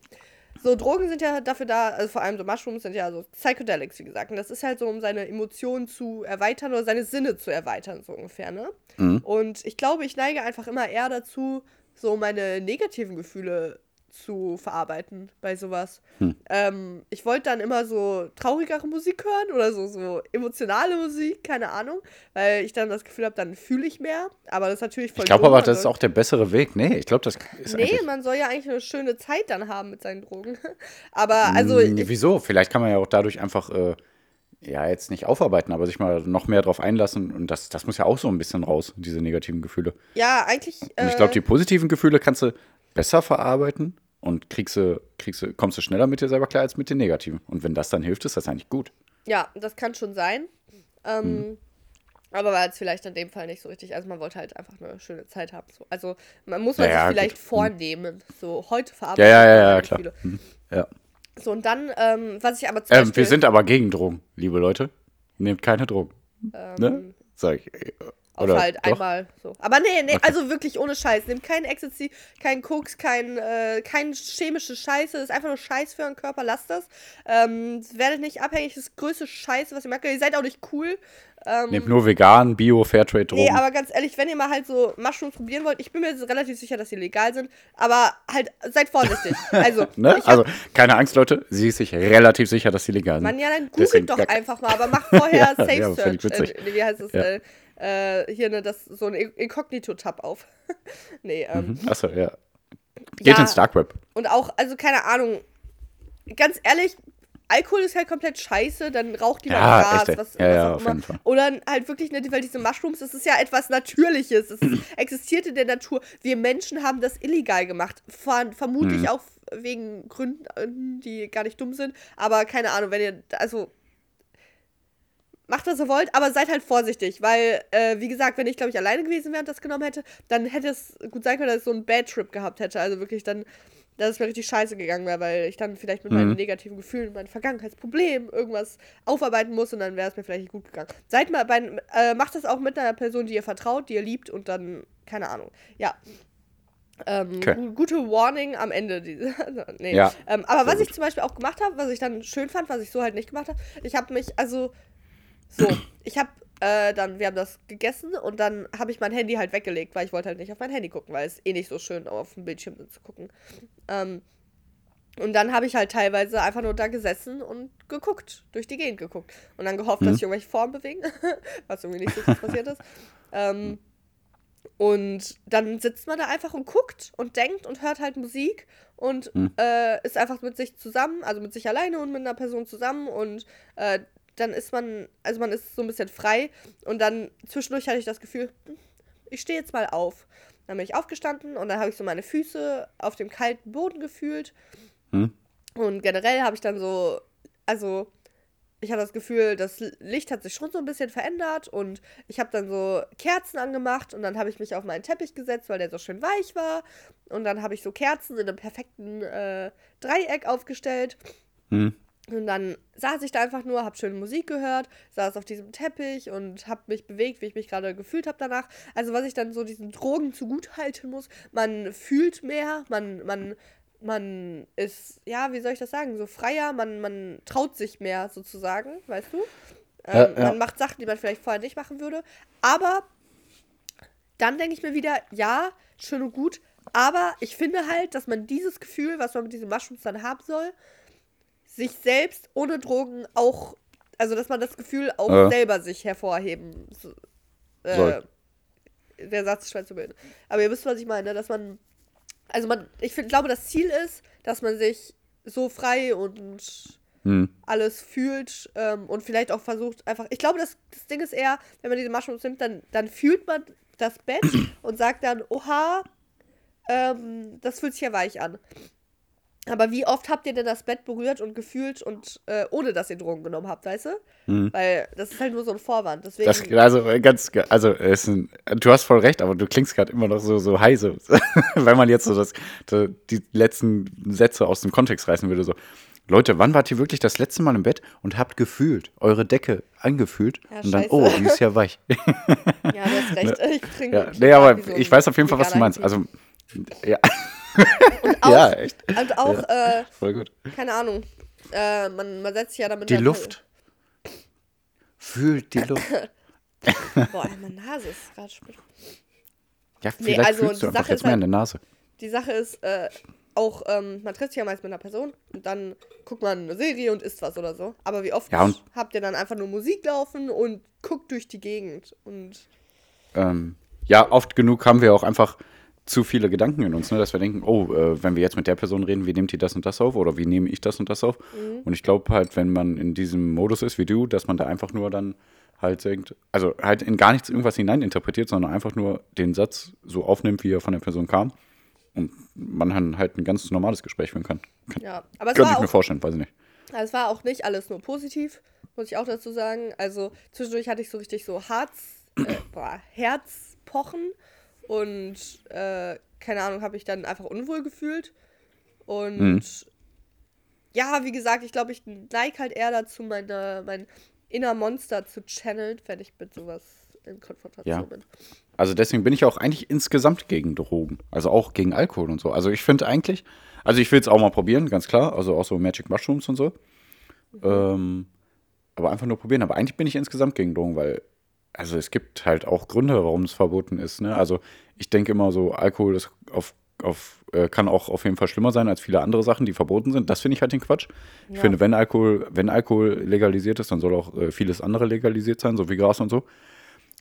B: so Drogen sind ja dafür da, also vor allem so Mushrooms sind ja so Psychedelics, wie gesagt. Und das ist halt so, um seine Emotionen zu erweitern oder seine Sinne zu erweitern, so ungefähr, ne?
A: Mhm.
B: Und ich glaube, ich neige einfach immer eher dazu, so meine negativen Gefühle zu verarbeiten bei sowas.
A: Hm.
B: Ähm, ich wollte dann immer so traurigere Musik hören oder so, so emotionale Musik, keine Ahnung, weil ich dann das Gefühl habe, dann fühle ich mehr. Aber das ist natürlich voll
A: Ich glaube aber, das ist
B: soll-
A: auch der bessere Weg. Nee, ich glaube, das ist
B: Nee, man soll ja eigentlich eine schöne Zeit dann haben mit seinen Drogen. [laughs] Aber also,
A: Mm,
B: ich,
A: Wieso? Vielleicht kann man ja auch dadurch einfach, äh, ja, jetzt nicht aufarbeiten, aber sich mal noch mehr drauf einlassen. Und das, das muss ja auch so ein bisschen raus, diese negativen Gefühle.
B: ja, eigentlich.
A: Und ich glaube,
B: äh,
A: die positiven Gefühle kannst du besser verarbeiten und kriegst du, kriegst du, kommst du schneller mit dir selber klar als mit den negativen. Und wenn das dann hilft, ist das eigentlich gut.
B: Ja, das kann schon sein. Ähm,
A: Hm.
B: Aber war jetzt vielleicht in dem Fall nicht so richtig. Also man wollte halt einfach eine schöne Zeit haben. So. Also man muss man
A: Ja, ja,
B: sich vielleicht
A: gut. Hm.
B: vornehmen. So heute verarbeiten.
A: Ja, ja, ja, ja,
B: meine
A: klar.
B: Gefühle.
A: Hm, Ja.
B: So und dann, ähm, was ich aber zum
A: Ähm,
B: Beispiel,
A: wir sind aber gegen Drogen, liebe Leute. Nehmt keine Drogen. ne? Sag ich.
B: Auf
A: Oder
B: halt
A: doch?
B: einmal so. Aber nee, nee,
A: Okay.
B: also wirklich ohne Scheiß. Nehmt keinen Ecstasy, keinen Koks, kein, äh, kein chemische Scheiße. Das ist einfach nur Scheiß für euren Körper. Lasst das. Ähm, werdet nicht abhängig. Das ist größte Scheiße, was ihr merkt. Ihr seid auch nicht cool. Ähm,
A: Nehmt nur vegan, Bio, Fairtrade Drogen.
B: Nee, aber ganz ehrlich, wenn ihr mal halt so Mushrooms probieren wollt, ich bin mir jetzt relativ sicher, dass sie legal sind, aber halt seid vorsichtig. [laughs] Also,
A: ne?
B: hab,
A: Also, keine Angst, Leute. Sie ist sich relativ sicher, dass sie legal sind.
B: man ja, dann
A: Deswegen
B: googelt doch
A: gar-
B: einfach mal, aber macht vorher [laughs]
A: Ja,
B: Safe Search. Äh, wie heißt es?
A: Ja.
B: Äh, äh, hier ne, das so ein Inkognito-Tab auf. [laughs] nee, ähm,
A: Achso, ja. Geht
B: ja,
A: ins Dark Web.
B: Und auch, also keine Ahnung, ganz ehrlich, Alkohol ist halt komplett scheiße, dann raucht lieber
A: Ja,
B: Gras,
A: echt,
B: was,
A: Ja,
B: was
A: ja,
B: auch
A: auf
B: immer.
A: jeden Fall.
B: Oder halt wirklich, ne, weil diese Mushrooms, das ist ja etwas Natürliches. Es [clears throat] existiert in der Natur. Wir Menschen haben das illegal gemacht. Ver vermutlich
A: Mhm.
B: auch wegen Gründen, die gar nicht dumm sind. Aber keine Ahnung, wenn ihr, also macht, was ihr wollt, aber seid halt vorsichtig, weil, äh, wie gesagt, wenn ich, glaube ich, alleine gewesen wäre und das genommen hätte, dann hätte es gut sein können, dass ich so einen Bad Trip gehabt hätte. Also wirklich dann, dass es mir richtig scheiße gegangen wäre, weil ich dann vielleicht mit meinen
A: Mhm.
B: negativen Gefühlen, meinem Vergangenheitsproblem irgendwas aufarbeiten muss und dann wäre es mir vielleicht nicht gut gegangen. Seid mal bei, äh, macht das auch mit einer Person, die ihr vertraut, die ihr liebt und dann, keine Ahnung. Ja. Ähm,
A: Okay.
B: gu gute Warning am Ende. Diese, [laughs] nee.
A: Ja,
B: ähm, aber was ich
A: gut.
B: zum Beispiel auch gemacht habe, was ich dann schön fand, was ich so halt nicht gemacht habe, ich habe mich, also, so, ich habe äh, dann, wir haben das gegessen und dann habe ich mein Handy halt weggelegt, weil ich wollte halt nicht auf mein Handy gucken, weil es eh nicht so schön auf dem Bildschirm zu gucken. Ähm, und dann habe ich halt teilweise einfach nur da gesessen und geguckt, durch die Gegend geguckt. Und dann gehofft, dass
A: Mhm.
B: sich irgendwelche Formen bewegen, [laughs] was irgendwie nicht so passiert ist. Ähm, und dann sitzt man da einfach und guckt und denkt und hört halt Musik und
A: Mhm.
B: äh, ist einfach mit sich zusammen, also mit sich alleine und mit einer Person zusammen und äh, dann ist man, also man ist so ein bisschen frei und dann zwischendurch hatte ich das Gefühl, hm, ich stehe jetzt mal auf. Dann bin ich aufgestanden und dann habe ich so meine Füße auf dem kalten Boden gefühlt
A: Hm?
B: und generell habe ich dann so, also ich hatte das Gefühl, das Licht hat sich schon so ein bisschen verändert und ich habe dann so Kerzen angemacht und dann habe ich mich auf meinen Teppich gesetzt, weil der so schön weich war. Und dann habe ich so Kerzen in einem perfekten äh, Dreieck aufgestellt.
A: Hm?
B: Und dann saß ich da einfach nur, habe schöne Musik gehört, saß auf diesem Teppich und habe mich bewegt, wie ich mich gerade gefühlt habe danach. Also was ich dann so diesen Drogen zugutehalten muss, man fühlt mehr, man, man, man ist, ja, wie soll ich das sagen, so freier, man, man traut sich mehr sozusagen, weißt du?
A: Ja,
B: Ähm,
A: ja.
B: Man macht Sachen, die man vielleicht vorher nicht machen würde. Aber dann denke ich mir wieder, ja, schön und gut, aber ich finde halt, dass man dieses Gefühl, was man mit diesen Mushrooms dann haben soll, sich selbst ohne Drogen auch, also dass man das Gefühl auch
A: Ja.
B: selber sich hervorheben so- äh. Der Satz ist schwer zu bilden. Aber ihr wisst, was ich meine, dass man, also man, ich find, glaube, das Ziel ist, dass man sich so frei und
A: Hm.
B: alles fühlt ähm, und vielleicht auch versucht einfach. Ich glaube, das, das Ding ist eher, wenn man diese Mushrooms nimmt, dann, dann fühlt man das Bett und sagt dann, oha, ähm, das fühlt sich ja weich an. Aber wie oft habt ihr denn das Bett berührt und gefühlt und äh, ohne dass ihr Drogen genommen habt, weißt du?
A: Hm.
B: Weil das ist halt nur so ein Vorwand. Deswegen.
A: Das, also äh, ganz, ge- also ein, du hast voll recht, aber du klingst gerade immer noch so, so heise, [laughs] wenn man jetzt so das, da- die letzten Sätze aus dem Kontext reißen würde. So, Leute, wann wart ihr wirklich das letzte Mal im Bett und habt gefühlt, eure Decke angefühlt
B: Ja,
A: und dann,
B: scheiße.
A: oh, die ist ja weich. [laughs] [laughs]
B: ja, du hast recht. Ich trinke.
A: ja, nee, aber ich weiß auf jeden Fall, was du meinst. Also, ja, [laughs]
B: Und auch,
A: ja, echt,
B: Und auch, äh,
A: voll gut.
B: keine Ahnung. Äh, man, man setzt sich ja damit.
A: Die
B: halt-
A: Luft. Fühlt die Luft.
B: Boah, meine Nase ist gerade spät.
A: Ja,
B: Nee,
A: vielleicht
B: also
A: fühlst du einfach
B: Sache
A: jetzt mehr
B: halt-
A: in der Nase.
B: Die Sache ist, äh, auch, ähm, man trifft sich ja meist mit einer Person und dann guckt man eine Serie und isst was oder so. Aber wie oft
A: Ja,
B: habt ihr dann einfach nur Musik laufen und guckt durch die Gegend? Und
A: ähm, ja, oft genug haben wir auch einfach zu viele Gedanken in uns, ne, dass wir denken, oh, äh, wenn wir jetzt mit der Person reden, wie nimmt die das und das auf oder wie nehme ich das und das auf?
B: Mhm.
A: Und ich glaube halt, wenn man in diesem Modus ist wie du, dass man da einfach nur dann halt denkt, also halt in gar nichts irgendwas hineininterpretiert, sondern einfach nur den Satz so aufnimmt, wie er von der Person kam und man dann halt ein ganz normales Gespräch führen kann. kann
B: ja, aber es
A: könnte
B: war,
A: ich mir
B: auch,
A: vorstellen, weiß ich nicht.
B: also es war auch nicht alles nur positiv, muss ich auch dazu sagen. Also zwischendurch hatte ich so richtig so Harz, äh, boah, Herzpochen und äh, keine Ahnung, habe ich dann einfach unwohl gefühlt. Und
A: Mhm.
B: ja, wie gesagt, ich glaube, ich neige halt eher dazu, meine, mein inner Monster zu channeln, wenn ich mit sowas in Konfrontation
A: Ja.
B: bin.
A: Also deswegen bin ich auch eigentlich insgesamt gegen Drogen. Also auch gegen Alkohol und so. Also ich finde eigentlich, also ich will es auch mal probieren, ganz klar. Also auch so Magic Mushrooms und so. Ähm, aber einfach nur probieren. Aber eigentlich bin ich insgesamt gegen Drogen, weil, also es gibt halt auch Gründe, warum es verboten ist. Ne? Also ich denke immer so, Alkohol ist auf, auf, äh, kann auch auf jeden Fall schlimmer sein als viele andere Sachen, die verboten sind. Das finde ich halt den Quatsch. Ich
B: Ja.
A: finde, wenn Alkohol, wenn Alkohol legalisiert ist, dann soll auch äh, vieles andere legalisiert sein, so wie Gras und so.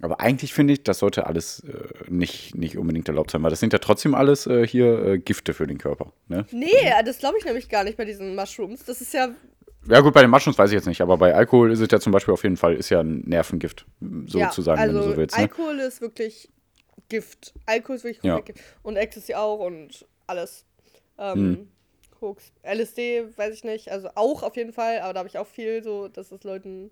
A: Aber eigentlich finde ich, das sollte alles äh, nicht, nicht unbedingt erlaubt sein, weil das sind ja trotzdem alles äh, hier äh, Gifte für den Körper. Ne?
B: Nee, das glaube ich nämlich gar nicht bei diesen Mushrooms. Das ist ja,
A: Ja gut, bei den Mushrooms weiß ich jetzt nicht, aber bei Alkohol ist es ja zum Beispiel auf jeden Fall, ist ja ein Nervengift,
B: ja
A: sozusagen,
B: also
A: wenn du so willst. Ne?
B: Alkohol ist wirklich Gift. Alkohol ist wirklich
A: Ja.
B: Gift. Und Ecstasy auch und alles. Ähm,
A: Hm.
B: Koks. LSD, weiß ich nicht. Also auch auf jeden Fall, aber da habe ich auch viel so, dass es Leuten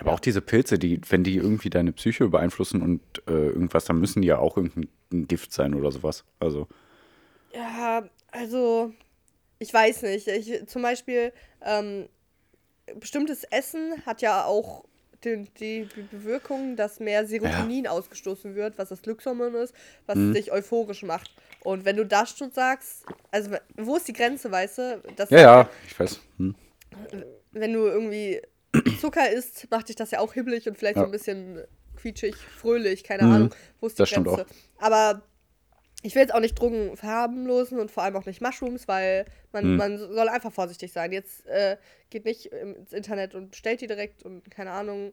A: Aber auch diese Pilze, die, wenn die irgendwie deine Psyche beeinflussen und äh, irgendwas, dann müssen die ja auch irgendein Gift sein oder sowas. Also.
B: Ja, also ich weiß nicht. Ich, zum Beispiel, ähm, bestimmtes Essen hat ja auch die, die Bewirkung, dass mehr Serotonin ja. ausgestoßen wird, was das Glückshormon ist, was mhm. dich euphorisch macht. Und wenn du das schon sagst, also wo ist die Grenze, weißt du?
A: ja, ja, ich weiß. Hm.
B: Wenn du irgendwie [clears throat] Zucker isst, macht dich das ja auch hibbelig und vielleicht ja. so ein bisschen quietschig, fröhlich, keine mhm. Ahnung. Wo ist die das Grenze? Aber ich will jetzt auch nicht Drogen verharmlosen und vor allem auch nicht Mushrooms, weil man, hm. man soll einfach vorsichtig sein. Jetzt äh, geht nicht ins Internet und bestellt die direkt und keine Ahnung,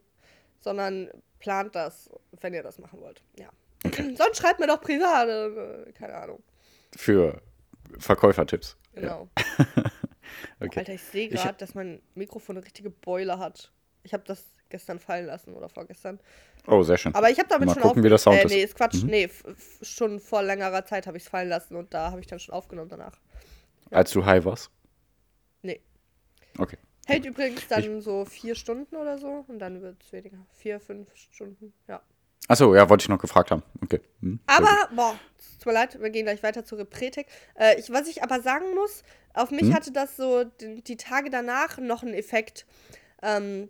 B: sondern plant das, wenn ihr das machen wollt. Ja. Okay. [clears throat] Sonst schreibt mir doch privat, äh, keine Ahnung.
A: Für Verkäufertipps.
B: Genau. [laughs] okay. Alter, ich sehe gerade, dass mein Mikrofon eine richtige Beule hat. Ich habe das gestern fallen lassen oder vorgestern.
A: Oh, sehr schön.
B: Aber ich habe damit
A: Mal
B: schon
A: gucken, wie der Sound
B: äh,
A: ist.
B: Nee, ist Quatsch. Mhm. Nee, schon vor längerer Zeit habe ich es fallen lassen und da habe ich dann schon aufgenommen danach.
A: Ja. Als du high warst?
B: Nee.
A: Okay.
B: Hält übrigens dann ich so vier Stunden oder so und dann wird es weniger. Vier, fünf Stunden, ja.
A: Achso, ja, wollte ich noch gefragt haben. Okay. Hm,
B: aber, boah, tut mir leid, wir gehen gleich weiter zur Repretik. Äh, ich, was ich aber sagen muss, auf mich hm? hatte das so die, die, Tage danach noch einen Effekt. Ähm,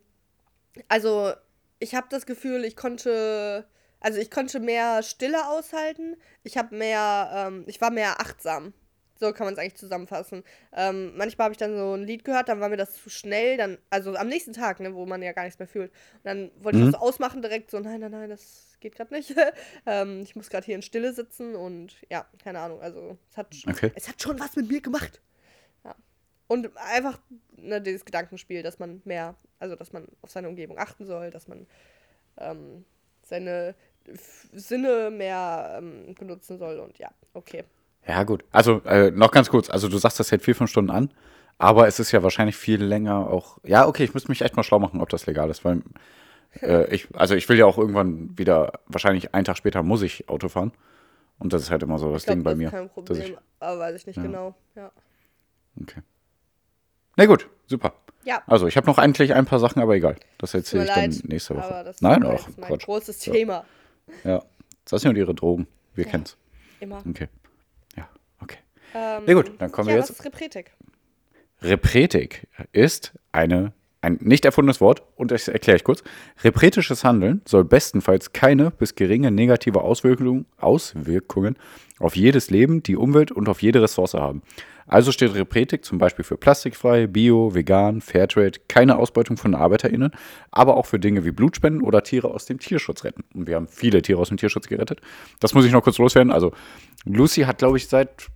B: also ich habe das Gefühl, ich konnte, also ich konnte mehr Stille aushalten. Ich habe mehr, ähm, ich war mehr achtsam. So kann man es eigentlich zusammenfassen. Ähm, manchmal habe ich dann so ein Lied gehört, dann war mir das zu schnell, dann, also am nächsten Tag, ne, wo man ja gar nichts mehr fühlt. Und dann wollte mhm. ich das so ausmachen direkt, so, nein, nein, nein, das geht gerade nicht. [laughs] ähm, ich muss gerade hier in Stille sitzen und ja, keine Ahnung. Also es hat, okay. es hat schon was mit mir gemacht. Und einfach ne, dieses Gedankenspiel, dass man mehr, also dass man auf seine Umgebung achten soll, dass man ähm, seine Sinne mehr ähm, benutzen soll und ja, okay.
A: Ja, gut. Also äh, noch ganz kurz, also du sagst, das hält vier, fünf Stunden an, aber es ist ja wahrscheinlich viel länger auch. Ja, okay, ich müsste mich echt mal schlau machen, ob das legal ist, weil äh, [laughs] ich, also ich will ja auch irgendwann wieder, wahrscheinlich einen Tag später muss ich Auto fahren. Und das ist halt immer so das glaub, Ding bei
B: das
A: mir.
B: Kein Problem, ich, aber weiß ich nicht ja. genau, ja.
A: Okay. Na gut, super.
B: Ja.
A: Also, ich habe noch eigentlich ein paar Sachen, aber egal. Das erzähle ich dann nächste Woche. Nein,
B: auch. Das ist mein großes Thema.
A: Ja. Das sind ihre Drogen. Wir ja. kennen's.
B: Immer.
A: Okay. Ja, okay.
B: Ähm,
A: Na gut, dann kommen
B: ja,
A: wir jetzt.
B: Was ist Repretik?
A: Repretik ist eine ein nicht erfundenes Wort und das erkläre ich kurz. Repretisches Handeln soll bestenfalls keine bis geringe negative Auswirkungen, Auswirkungen auf jedes Leben, die Umwelt und auf jede Ressource haben. Also steht Repretik zum Beispiel für plastikfrei, bio, vegan, Fairtrade, keine Ausbeutung von ArbeiterInnen, aber auch für Dinge wie Blutspenden oder Tiere aus dem Tierschutz retten. Und wir haben viele Tiere aus dem Tierschutz gerettet. Das muss ich noch kurz loswerden. Also Lucy hat, glaube ich, seit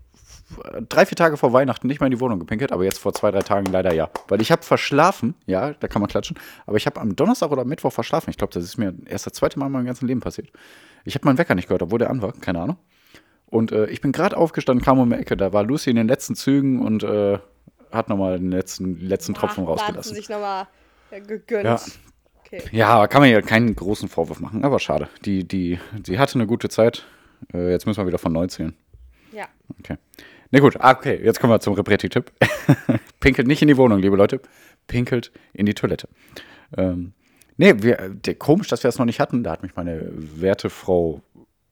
A: drei, vier Tage vor Weihnachten nicht mal in die Wohnung gepinkelt, aber jetzt vor zwei, drei Tagen leider ja. Weil ich habe verschlafen, ja, da kann man klatschen, aber ich habe am Donnerstag oder Mittwoch verschlafen. Ich glaube, das ist mir erst das zweite Mal in meinem ganzen Leben passiert. Ich habe meinen Wecker nicht gehört, obwohl der an war, keine Ahnung. Und äh, ich bin gerade aufgestanden, kam um die Ecke, da war Lucy in den letzten Zügen und äh, hat nochmal den letzten, letzten Tropfen Ach, rausgelassen.
B: Sich nochmal gegönnt.
A: Ja. Okay. Ja, kann man ja keinen großen Vorwurf machen, aber schade. Die, die, sie hatte eine gute Zeit. Äh, jetzt müssen wir wieder von neu zählen.
B: Ja.
A: Okay. Na gut, ah, okay, jetzt kommen wir zum Repretti-Tipp. [laughs] Pinkelt nicht in die Wohnung, liebe Leute. Pinkelt in die Toilette. Ähm, nee, wir, der, komisch, dass wir das noch nicht hatten. Da hat mich meine werte Frau,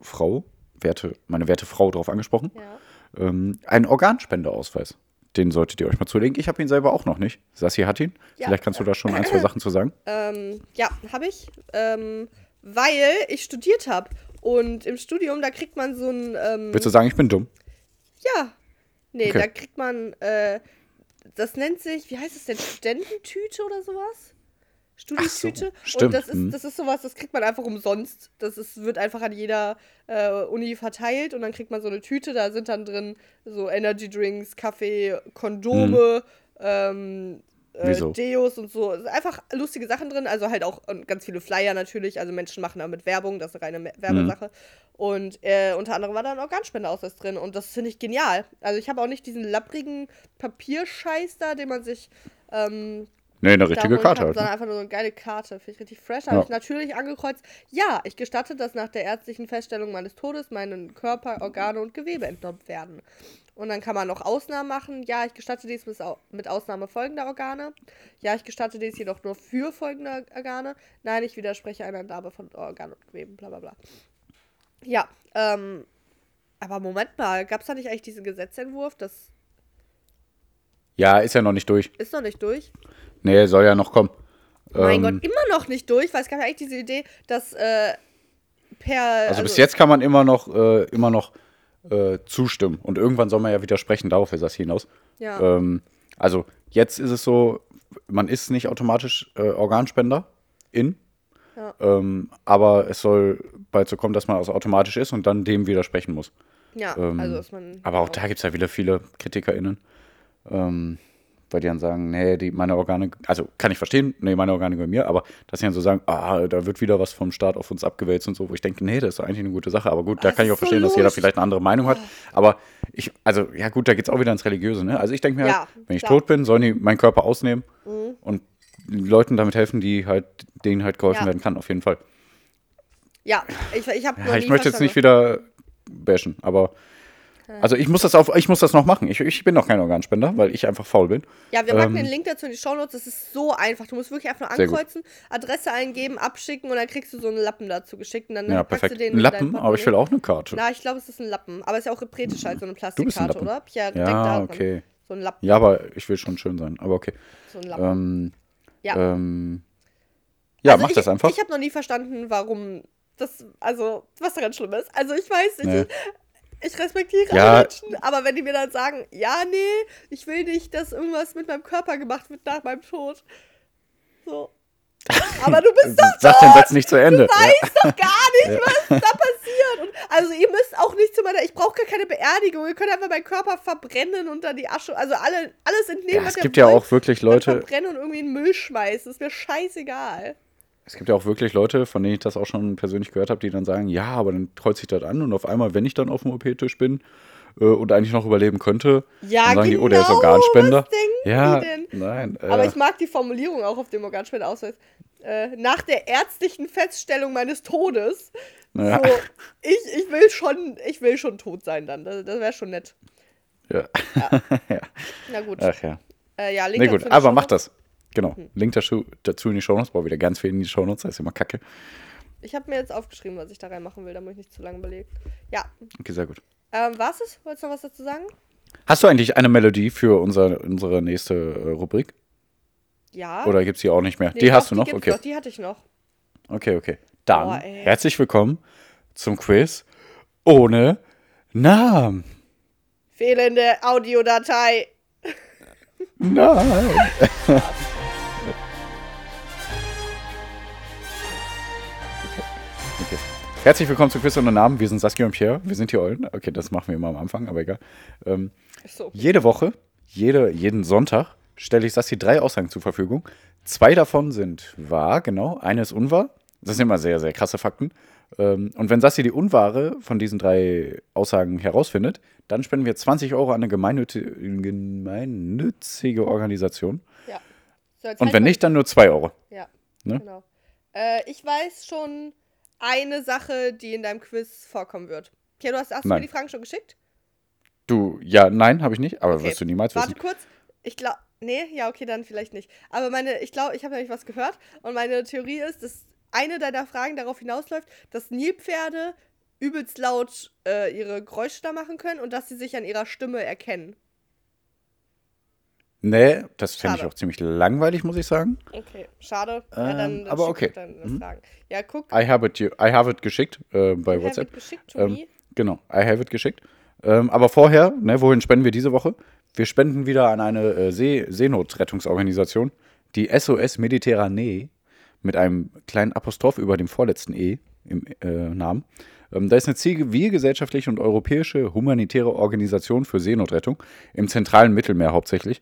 A: Frau, werte, meine werte Frau drauf angesprochen. Ja. Ähm, ein Organspendeausweis. Den solltet ihr euch mal zulegen. Ich habe ihn selber auch noch nicht. Sassi hat ihn. Ja. Vielleicht kannst du da schon ein, zwei Sachen zu sagen.
B: Ähm, ja, habe ich. Ähm, weil ich studiert habe. Und im Studium, da kriegt man so ein. Ähm,
A: Willst du sagen, ich bin dumm?
B: Ja, Nee, okay. da kriegt man, äh, das nennt sich, wie heißt es denn, Studententüte oder sowas? Studietüte.
A: So,
B: und das ist, mhm. das ist sowas, das kriegt man einfach umsonst. Das ist, wird einfach an jeder äh, Uni verteilt und dann kriegt man so eine Tüte, da sind dann drin so Energy Drinks, Kaffee, Kondome, mhm. ähm, äh, Deos und so. Einfach lustige Sachen drin, also halt auch ganz viele Flyer natürlich. Also Menschen machen damit Werbung, das ist eine reine Werbesache. Mhm. Und äh, unter anderem war da ein Organspendeausweis drin und das finde ich genial. Also ich habe auch nicht diesen lapprigen Papierscheiß da, den man sich ähm,
A: Nee, eine richtige
B: darum
A: Karte
B: hab,
A: halt.
B: sondern
A: Ne?
B: einfach nur so eine geile Karte. Finde ich richtig fresh. Habe
A: Ja.
B: ich natürlich angekreuzt. Ja, ich gestatte, dass nach der ärztlichen Feststellung meines Todes meinen Körper, Organe und Gewebe entnommen werden. Und dann kann man noch Ausnahmen machen. Ja, ich gestatte dies mit Au- mit Ausnahme folgender Organe. Ja, ich gestatte dies jedoch nur für folgende Organe. Nein, ich widerspreche einer Entnahme von Organen und Geweben, bla bla bla. Ja, ähm, aber Moment mal, gab es da nicht eigentlich diesen Gesetzentwurf? Das
A: Ja, ist ja noch nicht durch.
B: ist noch nicht durch.
A: Nee, soll ja noch kommen.
B: Mein
A: Ähm,
B: Gott, immer noch nicht durch, weil es gab ja eigentlich diese Idee, dass äh, per.
A: Also, bis jetzt kann man immer noch, äh, immer noch äh, zustimmen. Und irgendwann soll man ja widersprechen, darauf ist das hinaus.
B: Ja.
A: Ähm, also jetzt ist es so, man ist nicht automatisch äh, Organspender in.
B: Ja.
A: Ähm, aber es soll bald so kommen, dass man also automatisch ist und dann dem widersprechen muss.
B: ja,
A: ähm,
B: also dass man.
A: Aber auch da gibt es ja wieder viele KritikerInnen, ähm, weil die dann sagen, nee, die, meine Organe, also kann ich verstehen, nee, meine Organe gehören mir, aber dass sie dann so sagen, ah, da wird wieder was vom Staat auf uns abgewälzt und so, wo ich denke, nee, das ist doch eigentlich eine gute Sache. Aber gut, da
B: Das
A: kann ich auch
B: so
A: verstehen, dass jeder vielleicht eine andere Meinung hat. Aber ich, also, ja gut, da geht es auch wieder ins Religiöse, ne? Also ich denke mir,
B: Ja,
A: halt, wenn ich
B: klar. Mhm.
A: tot bin, sollen die meinen Körper ausnehmen und Leuten damit helfen, die halt, denen halt geholfen
B: Ja.
A: werden kann, auf jeden Fall.
B: Ja, ich, ich habe
A: Ja, ich möchte jetzt nicht wieder bashen, aber also ich muss das auf, ich muss das noch machen. Ich, ich bin noch kein Organspender, weil ich einfach faul bin.
B: Ja, wir packen
A: Ähm,
B: den Link dazu in die Shownotes. Das ist so einfach. Du musst wirklich einfach nur ankreuzen, Adresse eingeben, abschicken und dann kriegst du so einen Lappen dazu geschickt. Und dann
A: Ja,
B: packst
A: perfekt.
B: du den
A: Ein
B: in
A: Lappen, aber ich will auch eine Karte.
B: Na, ich glaube, es ist ein Lappen. Aber es ist ja auch repretisch halt so eine
A: ein
B: Plastikkarte,
A: Lappen.
B: oder? Denk
A: Ja, okay.
B: So ein Lappen.
A: Ja, aber ich will schon schön sein. Aber okay.
B: So ein Lappen.
A: Ähm,
B: ja.
A: ähm, ja,
B: Also
A: mach
B: ich,
A: das einfach.
B: Ich habe noch nie verstanden, warum das, also, was daran schlimm ist. Also ich weiß nicht,
A: Nee.
B: Ich, respektiere
A: Ja.
B: alle Menschen, aber wenn die mir dann sagen, ja, nee, ich will nicht, dass irgendwas mit meinem Körper gemacht wird nach meinem Tod. So. [laughs] Aber du bist doch
A: Sag den Satz nicht zu Ende.
B: Du weißt doch gar nicht, was da passiert. Und also ihr müsst auch nicht zu meiner, ich brauche gar keine Beerdigung. Ihr könnt einfach meinen Körper verbrennen und dann die Asche, also alle, alles entnehmen,
A: Ja, es gibt ja auch wirklich Leute,
B: verbrennen und irgendwie in den Müll schmeißen. Ist mir scheißegal.
A: Es gibt ja auch wirklich Leute, von denen ich das auch schon persönlich gehört habe, die dann sagen, ja, aber dann kreuze ich das an und auf einmal, wenn ich dann auf dem OP-Tisch bin äh, und eigentlich noch überleben könnte,
B: Ja,
A: dann sagen die, oh, der ist
B: genau,
A: Organspender.
B: denken
A: ja, nein. Äh,
B: Aber ich mag die Formulierung auch auf dem Organspendeausweis. Äh, nach der ärztlichen Feststellung meines Todes.
A: Ja.
B: So, ich, ich will schon, ich will schon tot sein dann. Das, das wäre schon nett.
A: ja. [laughs] ja.
B: Na gut.
A: Ach ja.
B: Äh, ja,
A: Nee, gut, aber mach das. Genau. Link dazu, dazu in die Shownotes. Brauche wieder ganz viel in die Shownotes, das ist immer kacke.
B: Ich habe mir jetzt aufgeschrieben, was ich da reinmachen will, damit ich nicht zu lange überlege. Ja.
A: Okay, sehr gut.
B: Ähm, war's es? Wolltest du noch was dazu sagen?
A: Hast du eigentlich eine Melodie für unser, unsere nächste äh, Rubrik?
B: Ja.
A: Oder gibt es die auch nicht mehr?
B: Nee,
A: die
B: doch,
A: hast du noch?
B: gibt's
A: Okay.
B: Noch, die hatte ich noch.
A: Okay, okay. Dann
B: ey.
A: herzlich willkommen zum Quiz ohne Namen.
B: Fehlende Audiodatei. [laughs]
A: Nein. [laughs] Herzlich willkommen zum Quiz ohne Namen. Wir sind Saskia und Pierre. Wir sind die Eulen. Okay, das machen wir immer am Anfang, aber egal. Ähm,
B: so.
A: jede Woche, jede, jeden Sonntag stelle ich Sassi drei Aussagen zur Verfügung. Zwei davon sind wahr, genau. Eine ist unwahr. Das sind immer sehr, sehr krasse Fakten. Ähm, und wenn Sassi die unwahre von diesen drei Aussagen herausfindet, dann spenden wir 20 Euro an eine gemeinnützige, gemeinnützige Organisation.
B: Ja. So,
A: Und wenn nicht, dann nur 2 Euro.
B: Ja,
A: Ne?
B: genau. Äh, ich weiß schon eine Sache, die in deinem Quiz vorkommen wird. Pierre, du hast, hast du mir die Fragen schon geschickt?
A: Du, ja, nein, habe ich nicht, aber
B: Okay.
A: wirst du niemals
B: Warte
A: wissen.
B: kurz. Ich glaube, nee, ja, okay, dann vielleicht nicht. Aber meine, ich glaube, ich habe nämlich was gehört und meine Theorie ist, dass eine deiner Fragen darauf hinausläuft, dass Nilpferde übelst laut äh, ihre Geräusche da machen können und dass sie sich an ihrer Stimme erkennen.
A: Nee, das fände ich auch ziemlich langweilig, muss ich sagen.
B: Okay, schade. ja, dann,
A: Ähm,
B: dann
A: aber okay. Mhm.
B: Ja, guck.
A: I have it, you- I have it geschickt äh, bei
B: have
A: WhatsApp.
B: it geschickt to
A: Ähm,
B: me.
A: Genau, I have it geschickt. Ähm, aber vorher, ne, wohin spenden wir diese Woche? Wir spenden wieder an eine äh, See Seenotrettungsorganisation, die SOS Mediterranee, mit einem kleinen Apostroph über dem vorletzten E im äh, Namen. Ähm, da ist eine zivilgesellschaftliche und europäische humanitäre Organisation für Seenotrettung im zentralen Mittelmeer hauptsächlich.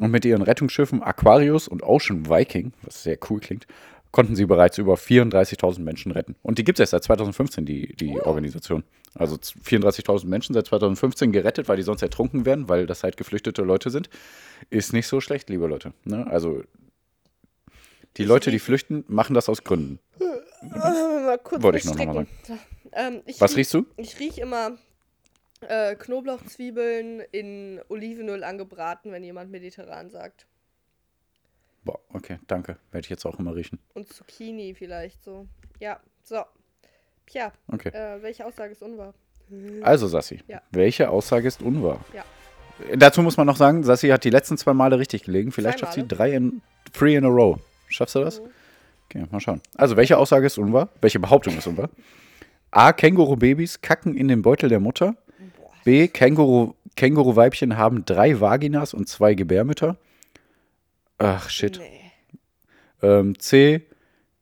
A: Und mit ihren Rettungsschiffen Aquarius und Ocean Viking, was sehr cool klingt, konnten sie bereits über 34.000 Menschen retten. Und die gibt es erst seit 2015, die, die Organisation. Also z- 34.000 Menschen seit 2015 gerettet, weil die sonst ertrunken wären, weil das halt geflüchtete Leute sind. Ist nicht so schlecht, liebe Leute. Ne? Also Die Leute, die flüchten, machen das aus Gründen.
B: Mal kurz
A: Wollte ich noch mal
B: So, ähm, ich
A: Was
B: riech-
A: riechst du?
B: Ich rieche immer äh, Knoblauchzwiebeln in Olivenöl angebraten, wenn jemand mediterran sagt.
A: Boah, okay, danke. Werde ich jetzt auch immer riechen.
B: Und Zucchini vielleicht so. Ja, so. Tja,
A: Okay.
B: äh, welche Aussage ist unwahr?
A: Also, Sassi,
B: Ja.
A: welche Aussage ist unwahr?
B: Ja.
A: Dazu muss man noch sagen, Sassi hat die letzten zwei Male richtig gelegen. Vielleicht schafft sie drei in, three in a row. Schaffst du das?
B: Mhm.
A: Okay, mal schauen. Also, welche Aussage ist unwahr? Welche Behauptung ist unwahr? A. Känguru-Babys kacken in den Beutel der Mutter. B. Känguru, Känguruweibchen haben drei Vaginas und zwei Gebärmütter. Ach, shit.
B: Nee.
A: Ähm, C.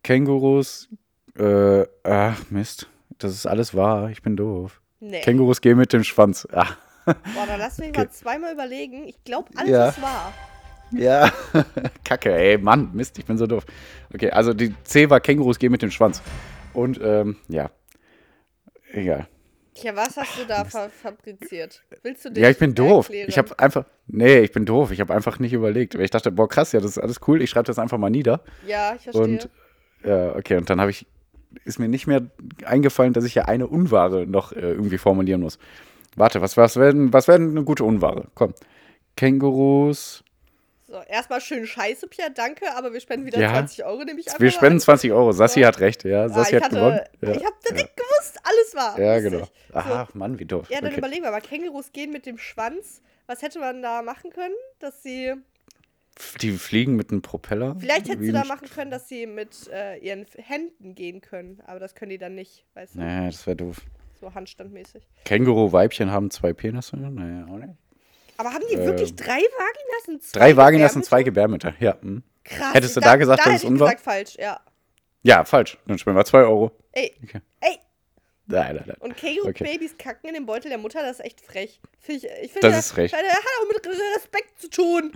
A: Kängurus. Äh, ach, Mist. Das ist alles wahr. Ich bin doof.
B: Nee.
A: Kängurus gehen mit dem Schwanz. Ah.
B: Boah, dann lass mich
A: Okay.
B: mal zweimal überlegen. Ich glaube, alles
A: Ja.
B: ist wahr.
A: Ja. [laughs] Kacke, ey, Mann, Mist, ich bin so doof. Okay, also die C war Kängurus gehen mit dem Schwanz. Und, ähm, ja. Egal.
B: Tja, was hast du da fa fabriziert? Willst du dich
A: Ja, ich bin doof.
B: erklären?
A: Ich habe einfach. Nee, ich bin doof. Ich habe einfach nicht überlegt. Weil ich dachte, boah, krass, ja, das ist alles cool. Ich schreibe das einfach mal nieder.
B: Ja, ich verstehe.
A: Und ja, okay, und dann habe ich. Ist mir nicht mehr eingefallen, dass ich ja eine Unwahre noch äh, irgendwie formulieren muss. Warte, was, was werden, was werden eine gute Unwahre? Komm. Kängurus.
B: So, erstmal schön scheiße, Pierre, danke, aber wir spenden wieder
A: Ja.
B: 20 Euro, nehme ich einfach
A: Wir spenden
B: an.
A: 20 Euro. Sassi
B: Ja.
A: hat recht, ja.
B: Ah,
A: Sassi
B: ich
A: hat
B: hatte,
A: gewonnen. Ja.
B: Ich habe direkt gewusst, alles war.
A: Ja, genau. Ach, Mann, wie doof.
B: Ja, dann
A: okay.
B: überlegen wir mal. Kängurus gehen mit dem Schwanz. Was hätte man da machen können? Dass sie.
A: Die fliegen mit einem Propeller.
B: Vielleicht hättest du da machen können, dass sie mit äh, ihren Händen gehen können. Aber das können die dann nicht, weißt du?
A: Nee, das wäre doof.
B: So handstandmäßig.
A: Känguru-Weibchen haben zwei Penisse. Nee, auch nicht.
B: Aber haben die
A: Ähm,
B: wirklich drei Vaginas und zwei
A: Drei Vaginas und zwei
B: Gebärmütter?
A: Ja. hm.
B: Krass.
A: Hättest du da gesagt,
B: da
A: das
B: hätte
A: ist
B: ich
A: unwahr?
B: gesagt falsch, ja.
A: Ja, falsch. Dann spenden wir zwei Euro.
B: Ey,
A: Okay.
B: ey.
A: Nein, nein, nein.
B: Und Känguru-Babys kacken in den Beutel der Mutter, das ist echt frech. Ich ich finde,
A: Das ist frech.
B: Das hat auch mit Respekt zu tun.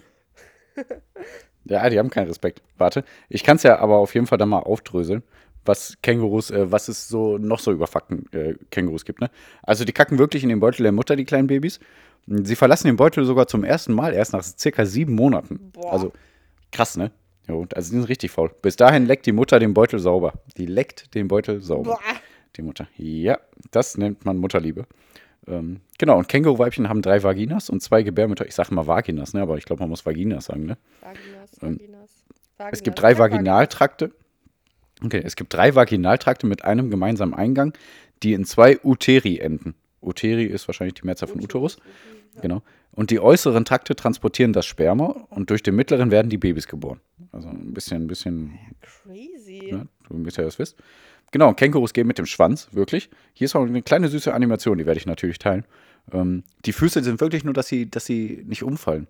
A: Ja, die haben keinen Respekt. Warte. Ich kann es ja aber auf jeden Fall dann mal aufdröseln, was Kängurus, äh, was es so noch so über Fakten äh, Kängurus gibt. Ne? Also die kacken wirklich in den Beutel der Mutter, die kleinen Babys. Sie verlassen den Beutel sogar zum ersten Mal erst nach circa sieben Monaten.
B: Boah.
A: Also krass, ne? Jo, also die sind richtig faul. Bis dahin leckt die Mutter den Beutel sauber. Die leckt den Beutel sauber.
B: Boah.
A: Die Mutter. Ja, das nennt man Mutterliebe. Ähm, genau, und Känguruweibchen haben drei Vaginas und zwei Gebärmütter. Ich sage mal Vaginas, ne? aber ich glaube, man muss Vaginas sagen. Ne?
B: Vaginas,
A: Ähm,
B: Vaginas.
A: Es
B: Vaginas.
A: gibt drei. Vaginaltrakte. Okay, es gibt drei Vaginaltrakte mit einem gemeinsamen Eingang, die in zwei Uteri enden. Uteri ist wahrscheinlich die Mehrzahl von Uterus. Genau. Und die äußeren Trakte transportieren das Sperma und durch den mittleren werden die Babys geboren. Also ein bisschen, ein bisschen,
B: Crazy.
A: ne, damit ihr das wisst. Genau, Kängurus gehen mit dem Schwanz, wirklich. Hier ist auch eine kleine süße Animation, die werde ich natürlich teilen. Ähm, die Füße sind wirklich nur, dass sie, dass sie nicht umfallen,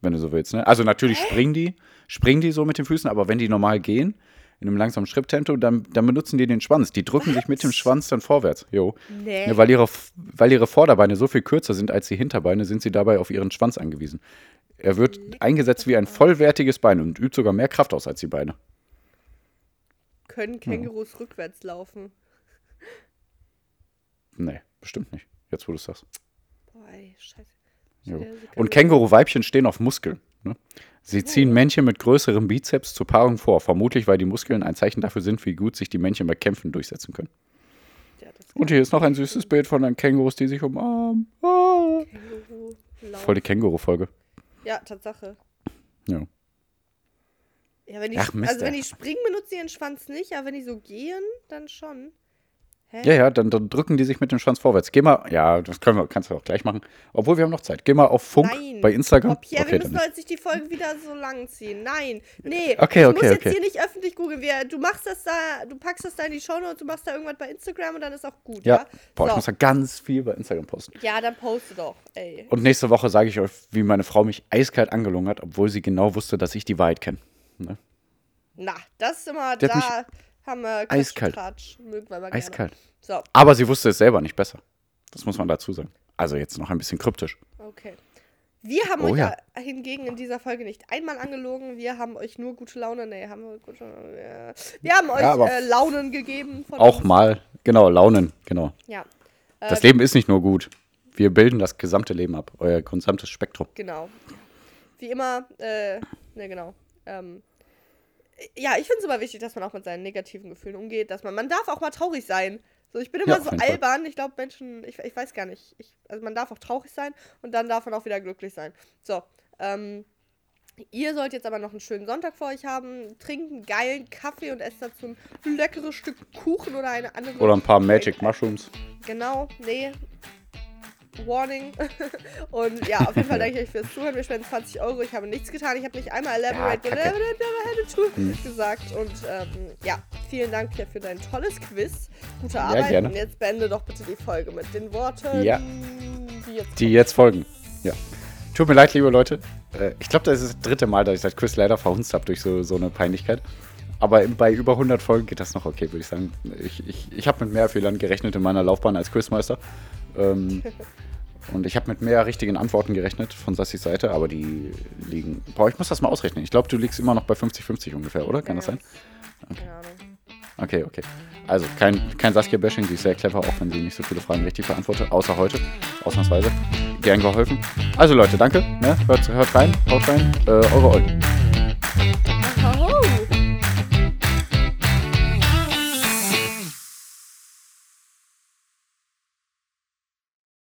A: wenn du so willst. Ne? Also natürlich springen die, springen die so mit den Füßen, aber wenn die normal gehen, in einem langsamen Schritttempo, dann, dann benutzen die den Schwanz. Die drücken sich mit dem Schwanz dann vorwärts. Jo.
B: Nee.
A: Ja, weil, ihre, weil ihre Vorderbeine so viel kürzer sind als die Hinterbeine, sind sie dabei auf ihren Schwanz angewiesen. Er wird eingesetzt wie ein vollwertiges Bein und übt sogar mehr Kraft aus als die Beine.
B: Können Kängurus rückwärts laufen?
A: Nee, bestimmt nicht. Jetzt, wo du es sagst.
B: Boah, ey, scheiße.
A: Jo. Und Känguruweibchen stehen auf Muskeln. Ne? Sie ziehen Männchen mit größerem Bizeps zur Paarung vor, vermutlich weil die Muskeln ein Zeichen dafür sind, wie gut sich die Männchen bei Kämpfen durchsetzen können.
B: Ja,
A: Und hier ist noch ein süßes Bild von den Kängurus, die sich umarmen. Ah.
B: Känguru.
A: Voll die Känguru-Folge.
B: Ja, Tatsache.
A: Ja.
B: Ja, wenn die,
A: Ach, Mist,
B: also wenn die springen, benutzen ihren Schwanz nicht, aber wenn die so gehen, dann schon. Hä?
A: Ja, ja, dann, dann drücken die sich mit dem Schwanz vorwärts. Geh mal, ja, das können wir, kannst du auch gleich machen. Obwohl wir haben noch Zeit. Geh mal auf Funk
B: Nein.
A: bei Instagram.
B: Oh, Pierre,
A: okay,
B: wir müssen heute nicht die Folge wieder so lang ziehen. Nein, nee.
A: Okay,
B: ich
A: okay,
B: muss jetzt
A: okay.
B: hier nicht öffentlich googeln. Du machst das da, du packst das da in die Shownotes, du machst da irgendwas bei Instagram und dann ist auch gut, ja?
A: Ja, boah, ich
B: so.
A: muss da ganz viel bei Instagram posten.
B: ja, dann poste doch, ey.
A: Und nächste Woche sage ich euch, wie meine Frau mich eiskalt angelungen hat, obwohl sie genau wusste, dass ich die Wahrheit kenne. Ne?
B: Na, das ist immer, da haben wir Quatsch,
A: eiskalt.
B: Tratsch, mögen wir mal gerne.
A: Eiskalt.
B: So,
A: Aber sie wusste es selber nicht besser. Das muss man dazu sagen. Also jetzt noch ein bisschen kryptisch.
B: okay. Wir haben
A: Oh
B: euch
A: ja.
B: hingegen in dieser Folge nicht einmal angelogen. Wir haben euch nur gute Laune. Nee, haben wir gute ja. Wir haben euch
A: Ja,
B: äh, Launen gegeben. Von
A: Auch
B: uns.
A: mal, genau, Launen, genau.
B: Ja,
A: Das Leben ist nicht nur gut. Wir bilden das gesamte Leben ab, euer gesamtes Spektrum.
B: genau. Wie immer, äh, ne, genau. Ähm, ja, ich finde es immer wichtig, dass man auch mit seinen negativen Gefühlen umgeht, dass man, man darf auch mal traurig sein. So, ich bin immer
A: Ja,
B: so
A: jeden Fall.
B: albern. Ich glaube, Menschen, ich, ich weiß gar nicht. Ich, also man darf auch traurig sein und dann darf man auch wieder glücklich sein. So, ähm, ihr sollt jetzt aber noch einen schönen Sonntag vor euch haben. Trinkt einen geilen Kaffee und esst dazu ein leckeres Stück Kuchen oder eine andere.
A: Oder ein paar Magic Mushrooms.
B: Genau, nee. Warning. [laughs] Und ja, auf jeden Fall danke ich euch fürs Zuhören. Wir spenden 20 Euro. Ich habe nichts getan. Ich habe nicht einmal elaborate,
A: Ja,
B: ja, elaborate,
A: Hm.
B: gesagt. Und ähm, ja, vielen Dank Pierre für dein tolles Quiz. Gute Arbeit.
A: gerne.
B: Und jetzt beende doch bitte die Folge mit den Worten,
A: Ja.
B: die jetzt
A: Die jetzt folgen. Ja. Tut mir leid, liebe Leute. Äh, Ich glaube, das ist das dritte Mal, dass ich das Quiz leider verhunzt habe durch so, so eine Peinlichkeit. Aber bei über 100 Folgen geht das noch okay, würde ich sagen. Ich, ich, ich habe mit mehr Fehlern gerechnet in meiner Laufbahn als Quizmeister. Ähm, und ich habe mit mehr richtigen Antworten gerechnet von Sassis Seite, aber die liegen. Boah, ich muss das mal ausrechnen. Ich glaube, du liegst immer noch bei 50-50 ungefähr, oder? Kann das sein?
B: Keine Ahnung.
A: Okay, okay. Also kein, kein Saskia-Bashing, sie ist sehr clever, auch wenn sie nicht so viele Fragen richtig beantwortet, außer heute, ausnahmsweise. Gern geholfen. Also Leute, danke, ne? hört, hört rein, haut rein, äh, eure Ollen.